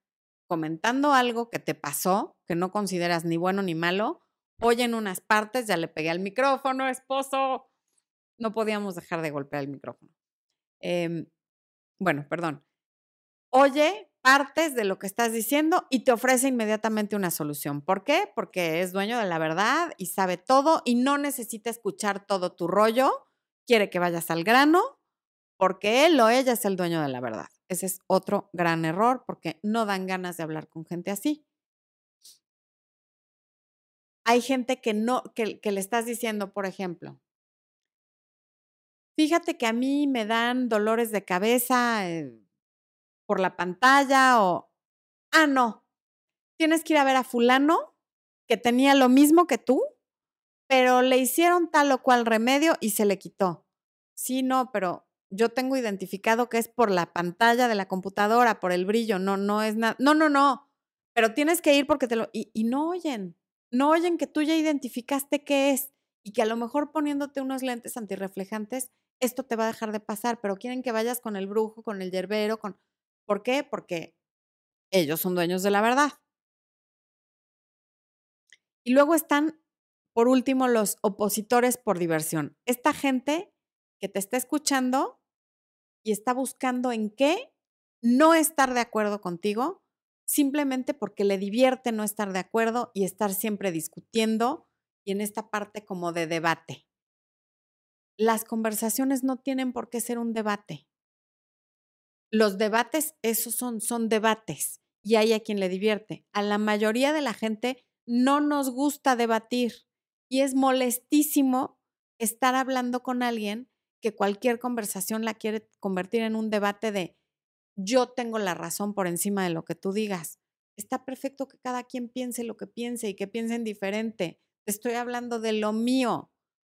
comentando algo que te pasó, que no consideras ni bueno ni malo, oye en unas partes, ya le pegué al micrófono, esposo, no podíamos dejar de golpear el micrófono. Em, bueno, perdón. Oye partes de lo que estás diciendo y te ofrece inmediatamente una solución. ¿Por qué? Porque es dueño de la verdad y sabe todo y no necesita escuchar todo tu rollo, quiere que vayas al grano porque él o ella es el dueño de la verdad. Ese es otro gran error porque no dan ganas de hablar con gente así. Hay gente que no, que, le estás diciendo, por ejemplo, fíjate que a mí me dan dolores de cabeza eh, por la pantalla o, ah, no, tienes que ir a ver a fulano que tenía lo mismo que tú, pero le hicieron tal o cual remedio y se le quitó. Sí, no, pero yo tengo identificado que es por la pantalla de la computadora, por el brillo, no, no es nada. No, no, no, pero tienes que ir porque te lo... Y, y, no oyen, no oyen que tú ya identificaste qué es y que a lo mejor poniéndote unos lentes antirreflejantes, esto te va a dejar de pasar, pero quieren que vayas con el brujo, con el yerbero, con... ¿Por qué? Porque ellos son dueños de la verdad. Y luego están, por último, los opositores por diversión. Esta gente que te está escuchando y está buscando en qué no estar de acuerdo contigo, simplemente porque le divierte no estar de acuerdo y estar siempre discutiendo y en esta parte como de debate. Las conversaciones no tienen por qué ser un debate. Los debates, esos son, son debates y hay a quien le divierte. A la mayoría de la gente no nos gusta debatir y es molestísimo estar hablando con alguien que cualquier conversación la quiere convertir en un debate de yo tengo la razón por encima de lo que tú digas. Está perfecto que cada quien piense lo que piense y que piensen diferente. Te estoy hablando de lo mío.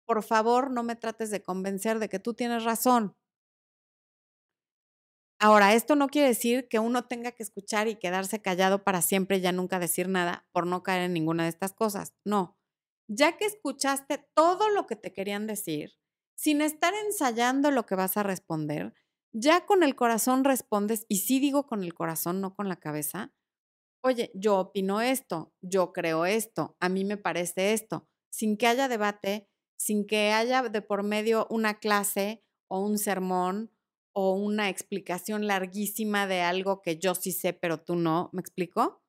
Por favor, no me trates de convencer de que tú tienes razón. Ahora, esto no quiere decir que uno tenga que escuchar y quedarse callado para siempre y ya nunca decir nada por no caer en ninguna de estas cosas. No. Ya que escuchaste todo lo que te querían decir, sin estar ensayando lo que vas a responder, ya con el corazón respondes, y sí digo con el corazón, no con la cabeza, oye, yo opino esto, yo creo esto, a mí me parece esto, sin que haya debate, sin que haya de por medio una clase o un sermón o una explicación larguísima de algo que yo sí sé, pero tú no. ¿Me explico?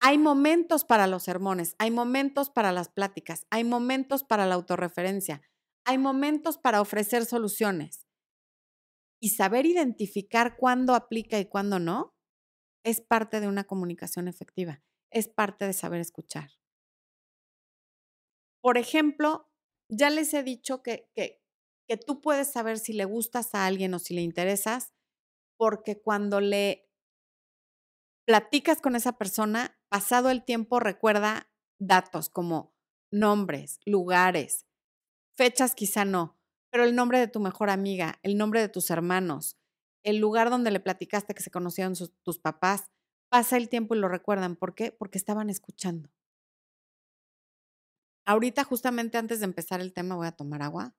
Hay momentos para los sermones, hay momentos para las pláticas, hay momentos para la autorreferencia, hay momentos para ofrecer soluciones. Y saber identificar cuándo aplica y cuándo no es parte de una comunicación efectiva, es parte de saber escuchar. Por ejemplo, ya les he dicho que, que, que tú puedes saber si le gustas a alguien o si le interesas, porque cuando le platicas con esa persona, pasado el tiempo recuerda datos como nombres, lugares, fechas quizá no, pero el nombre de tu mejor amiga, el nombre de tus hermanos, el lugar donde le platicaste que se conocieron tus papás, pasa el tiempo y lo recuerdan. ¿Por qué? Porque estaban escuchando. Ahorita, justamente antes de empezar el tema, voy a tomar agua.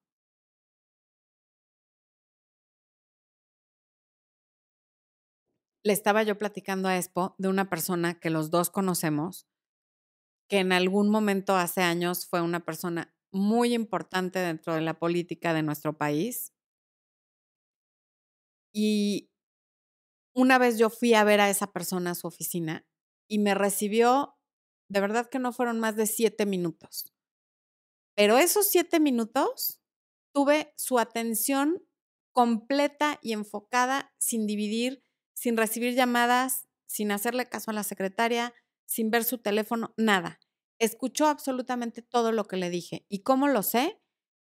le estaba yo platicando a Expo de una persona que los dos conocemos, que en algún momento hace años fue una persona muy importante dentro de la política de nuestro país. Y una vez yo fui a ver a esa persona a su oficina y me recibió, de verdad que no fueron más de siete minutos. Pero esos siete minutos tuve su atención completa y enfocada sin dividir sin recibir llamadas, sin hacerle caso a la secretaria, sin ver su teléfono, nada. Escuchó absolutamente todo lo que le dije. ¿Y cómo lo sé?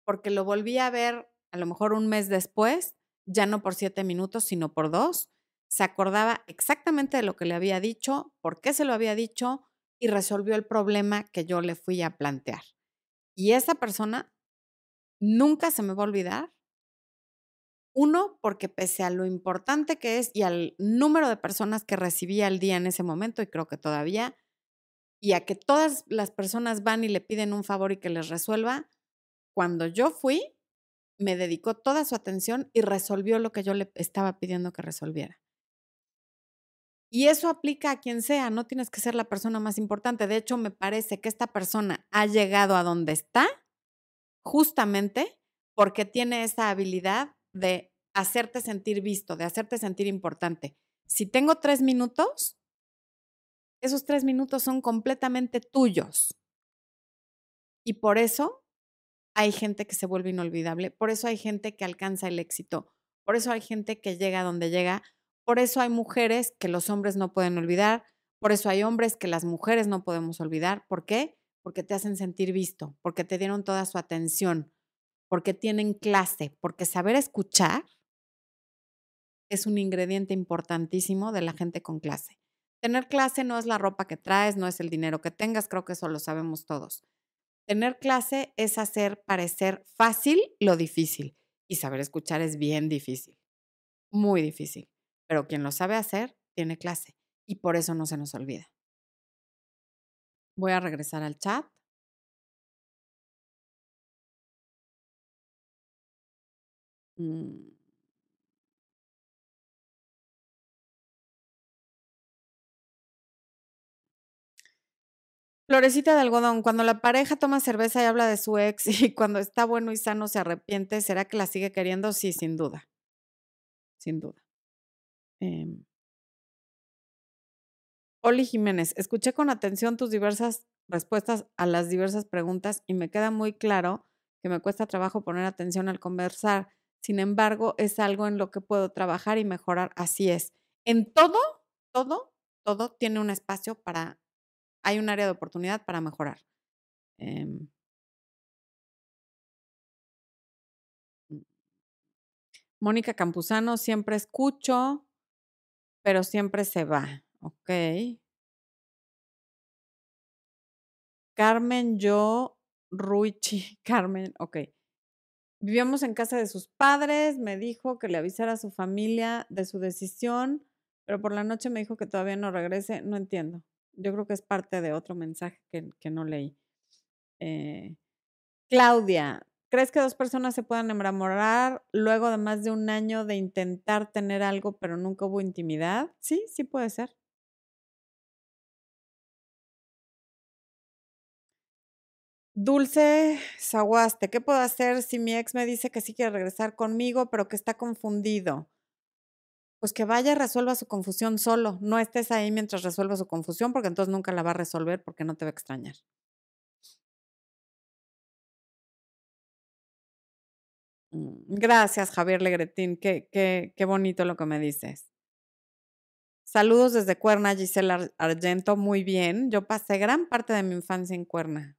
Porque lo volví a ver a lo mejor un mes después, ya no por siete minutos, sino por dos. Se acordaba exactamente de lo que le había dicho, por qué se lo había dicho y resolvió el problema que yo le fui a plantear. Y esa persona nunca se me va a olvidar uno, porque pese a lo importante que es y al número de personas que recibía al día en ese momento, y creo que todavía, y a que todas las personas van y le piden un favor y que les resuelva, cuando yo fui, me dedicó toda su atención y resolvió lo que yo le estaba pidiendo que resolviera. Y eso aplica a quien sea, no tienes que ser la persona más importante. De hecho, me parece que esta persona ha llegado a donde está justamente porque tiene esa habilidad de hacerte sentir visto, de hacerte sentir importante. Si tengo tres minutos, esos tres minutos son completamente tuyos. Y por eso hay gente que se vuelve inolvidable, por eso hay gente que alcanza el éxito, por eso hay gente que llega donde llega, por eso hay mujeres que los hombres no pueden olvidar, por eso hay hombres que las mujeres no podemos olvidar. ¿Por qué? Porque te hacen sentir visto, porque te dieron toda su atención, porque tienen clase, porque saber escuchar es un ingrediente importantísimo de la gente con clase. Tener clase no es la ropa que traes, no es el dinero que tengas, creo que eso lo sabemos todos. Tener clase es hacer parecer fácil lo difícil y saber escuchar es bien difícil, muy difícil, pero quien lo sabe hacer tiene clase y por eso no se nos olvida. Voy a regresar al chat. Mm. Florecita de algodón, cuando la pareja toma cerveza y habla de su ex y cuando está bueno y sano se arrepiente, ¿será que la sigue queriendo? Sí, sin duda. Sin duda. Em. Oli Jiménez, escuché con atención tus diversas respuestas a las diversas preguntas y me queda muy claro que me cuesta trabajo poner atención al conversar. Sin embargo, es algo en lo que puedo trabajar y mejorar. Así es. En todo, todo, todo tiene un espacio para, hay un área de oportunidad para mejorar. Em Mónica Campuzano, siempre escucho, pero siempre se va. Ok. Carmen, yo, Ruichi, Carmen, ok. Vivíamos en casa de sus padres, me dijo que le avisara a su familia de su decisión, pero por la noche me dijo que todavía no regrese, no entiendo. Yo creo que es parte de otro mensaje que, no leí. Eh, Claudia, ¿crees que dos personas se puedan enamorar luego de más de un año de intentar tener algo, pero nunca hubo intimidad? Sí, sí puede ser. Dulce Zaguaste, ¿qué puedo hacer si mi ex me dice que sí quiere regresar conmigo, pero que está confundido? Pues que vaya, resuelva su confusión solo. No estés ahí mientras resuelva su confusión, porque entonces nunca la va a resolver porque no te va a extrañar. Mm, gracias, Javier Legretín. Qué, qué, qué bonito lo que me dices. Saludos desde Cuerna, Gisela Argento. Muy bien. Yo pasé gran parte de mi infancia en Cuerna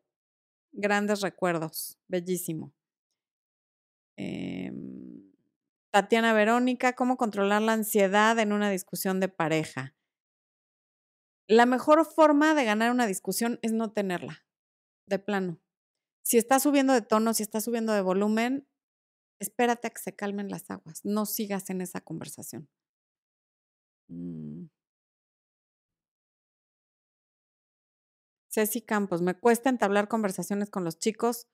grandes recuerdos, bellísimo. Em, Tatiana Verónica, ¿cómo controlar la ansiedad en una discusión de pareja? La mejor forma de ganar una discusión es no tenerla, de plano. Si estás subiendo de tono, si estás subiendo de volumen, espérate a que se calmen las aguas, no sigas en esa conversación. Mm. Ceci Campos, me cuesta entablar conversaciones con los chicos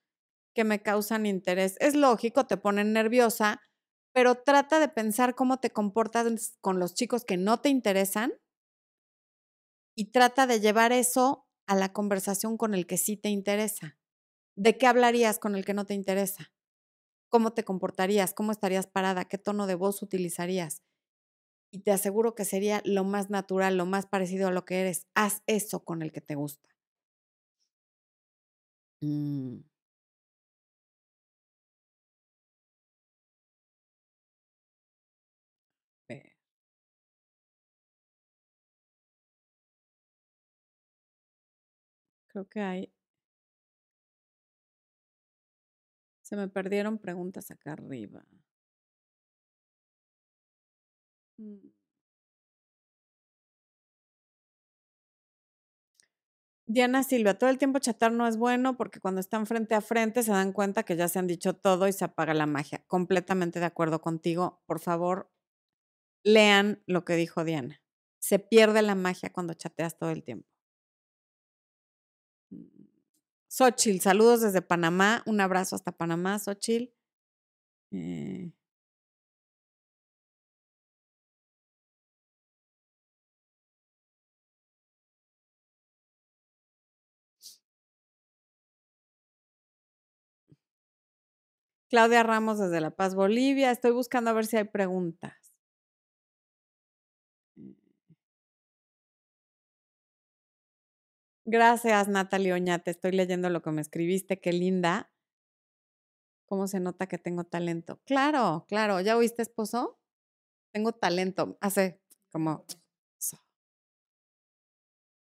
que me causan interés. Es lógico, te ponen nerviosa, pero trata de pensar cómo te comportas con los chicos que no te interesan y trata de llevar eso a la conversación con el que sí te interesa. ¿De qué hablarías con el que no te interesa? ¿Cómo te comportarías? ¿Cómo estarías parada? ¿Qué tono de voz utilizarías? Y te aseguro que sería lo más natural, lo más parecido a lo que eres. Haz eso con el que te gusta. Mm. Creo que hay se me perdieron preguntas acá arriba. Mm. Diana Silva, todo el tiempo chatar no es bueno porque cuando están frente a frente se dan cuenta que ya se han dicho todo y se apaga la magia. Completamente de acuerdo contigo. Por favor, lean lo que dijo Diana. Se pierde la magia cuando chateas todo el tiempo. Xochil, saludos desde Panamá. Un abrazo hasta Panamá, Xochil. Eh, Claudia Ramos desde La Paz, Bolivia. Estoy buscando a ver si hay preguntas. Gracias, Natalie Oñate. Estoy leyendo lo que me escribiste. Qué linda. ¿Cómo se nota que tengo talento? Claro, claro. ¿Ya oíste, esposo? Tengo talento. Hace como...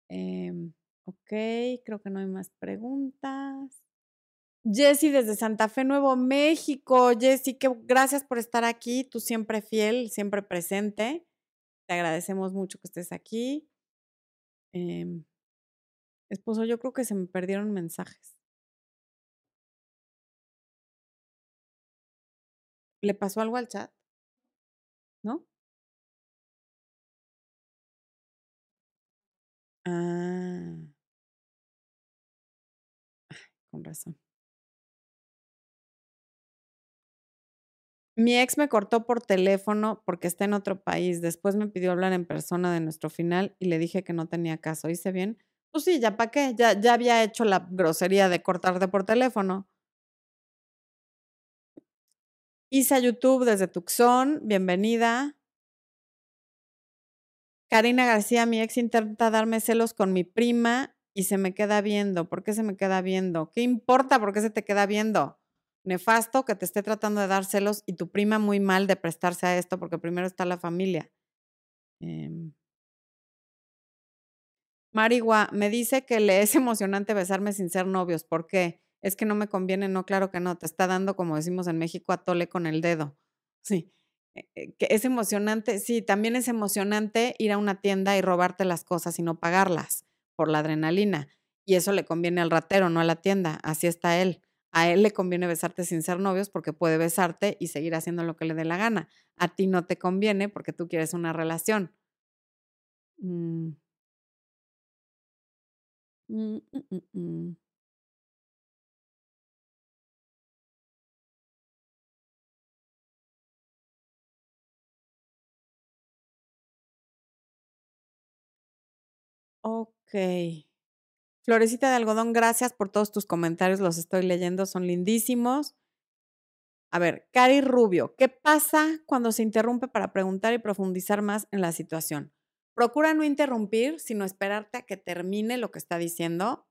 Em, ok, creo que no hay más preguntas. Jessy desde Santa Fe, Nuevo México. Jessy, que gracias por estar aquí. Tú siempre fiel, siempre presente. Te agradecemos mucho que estés aquí. Em, esposo, yo creo que se me perdieron mensajes. ¿Le pasó algo al chat? ¿No? Ah. con razón. Mi ex me cortó por teléfono porque está en otro país. Después me pidió hablar en persona de nuestro final y le dije que no tenía caso. ¿Hice bien? Pues sí, ya para qué. Ya, ya había hecho la grosería de cortarte por teléfono. Isa YouTube desde Tucson, bienvenida. Karina García, mi ex intenta darme celos con mi prima y se me queda viendo. ¿Por qué se me queda viendo? ¿Qué importa por qué se te queda viendo? nefasto que te esté tratando de dar celos y tu prima muy mal de prestarse a esto porque primero está la familia. Eh, Marigua, me dice que le es emocionante besarme sin ser novios. ¿Por qué? Es que no me conviene, no, claro que no. Te está dando, como decimos en México, a tole con el dedo. Sí. eh, eh, que es emocionante, sí, también es emocionante ir a una tienda y robarte las cosas y no pagarlas por la adrenalina. Y eso le conviene al ratero, no a la tienda. Así está él. A él le conviene besarte sin ser novios porque puede besarte y seguir haciendo lo que le dé la gana. A ti no te conviene porque tú quieres una relación. Mm. Mm, mm, ok. Florecita de algodón, gracias por todos tus comentarios, los estoy leyendo, son lindísimos. A ver, Cari Rubio, ¿qué pasa cuando se interrumpe para preguntar y profundizar más en la situación? Procura no interrumpir, sino esperarte a que termine lo que está diciendo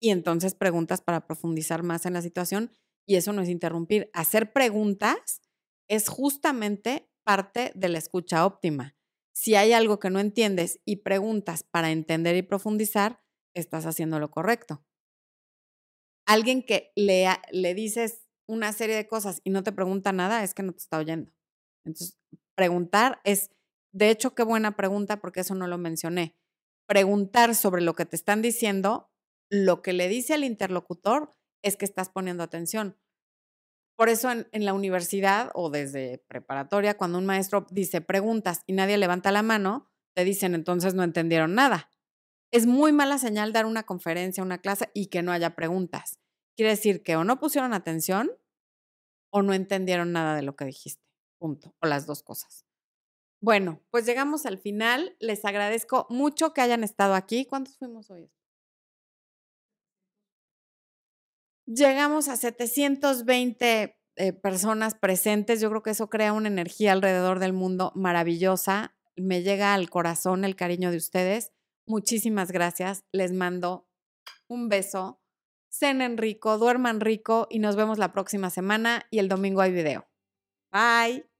y entonces preguntas para profundizar más en la situación y eso no es interrumpir. Hacer preguntas es justamente parte de la escucha óptima. Si hay algo que no entiendes y preguntas para entender y profundizar, estás haciendo lo correcto. Alguien que le, le dices una serie de cosas y no te pregunta nada es que no te está oyendo. Entonces, preguntar es, de hecho, qué buena pregunta porque eso no lo mencioné. Preguntar sobre lo que te están diciendo, lo que le dice al interlocutor es que estás poniendo atención. Por eso en, la universidad o desde preparatoria, cuando un maestro dice preguntas y nadie levanta la mano, te dicen entonces no entendieron nada es muy mala señal dar una conferencia, una clase y que no haya preguntas. Quiere decir que o no pusieron atención o no entendieron nada de lo que dijiste. Punto. O las dos cosas. Bueno, pues llegamos al final. Les agradezco mucho que hayan estado aquí. ¿Cuántos fuimos hoy? Llegamos a 720 eh, personas presentes. Yo creo que eso crea una energía alrededor del mundo maravillosa. Me llega al corazón el cariño de ustedes. Muchísimas gracias. Les mando un beso. Cenen rico, duerman rico y nos vemos la próxima semana y el domingo hay video. Bye.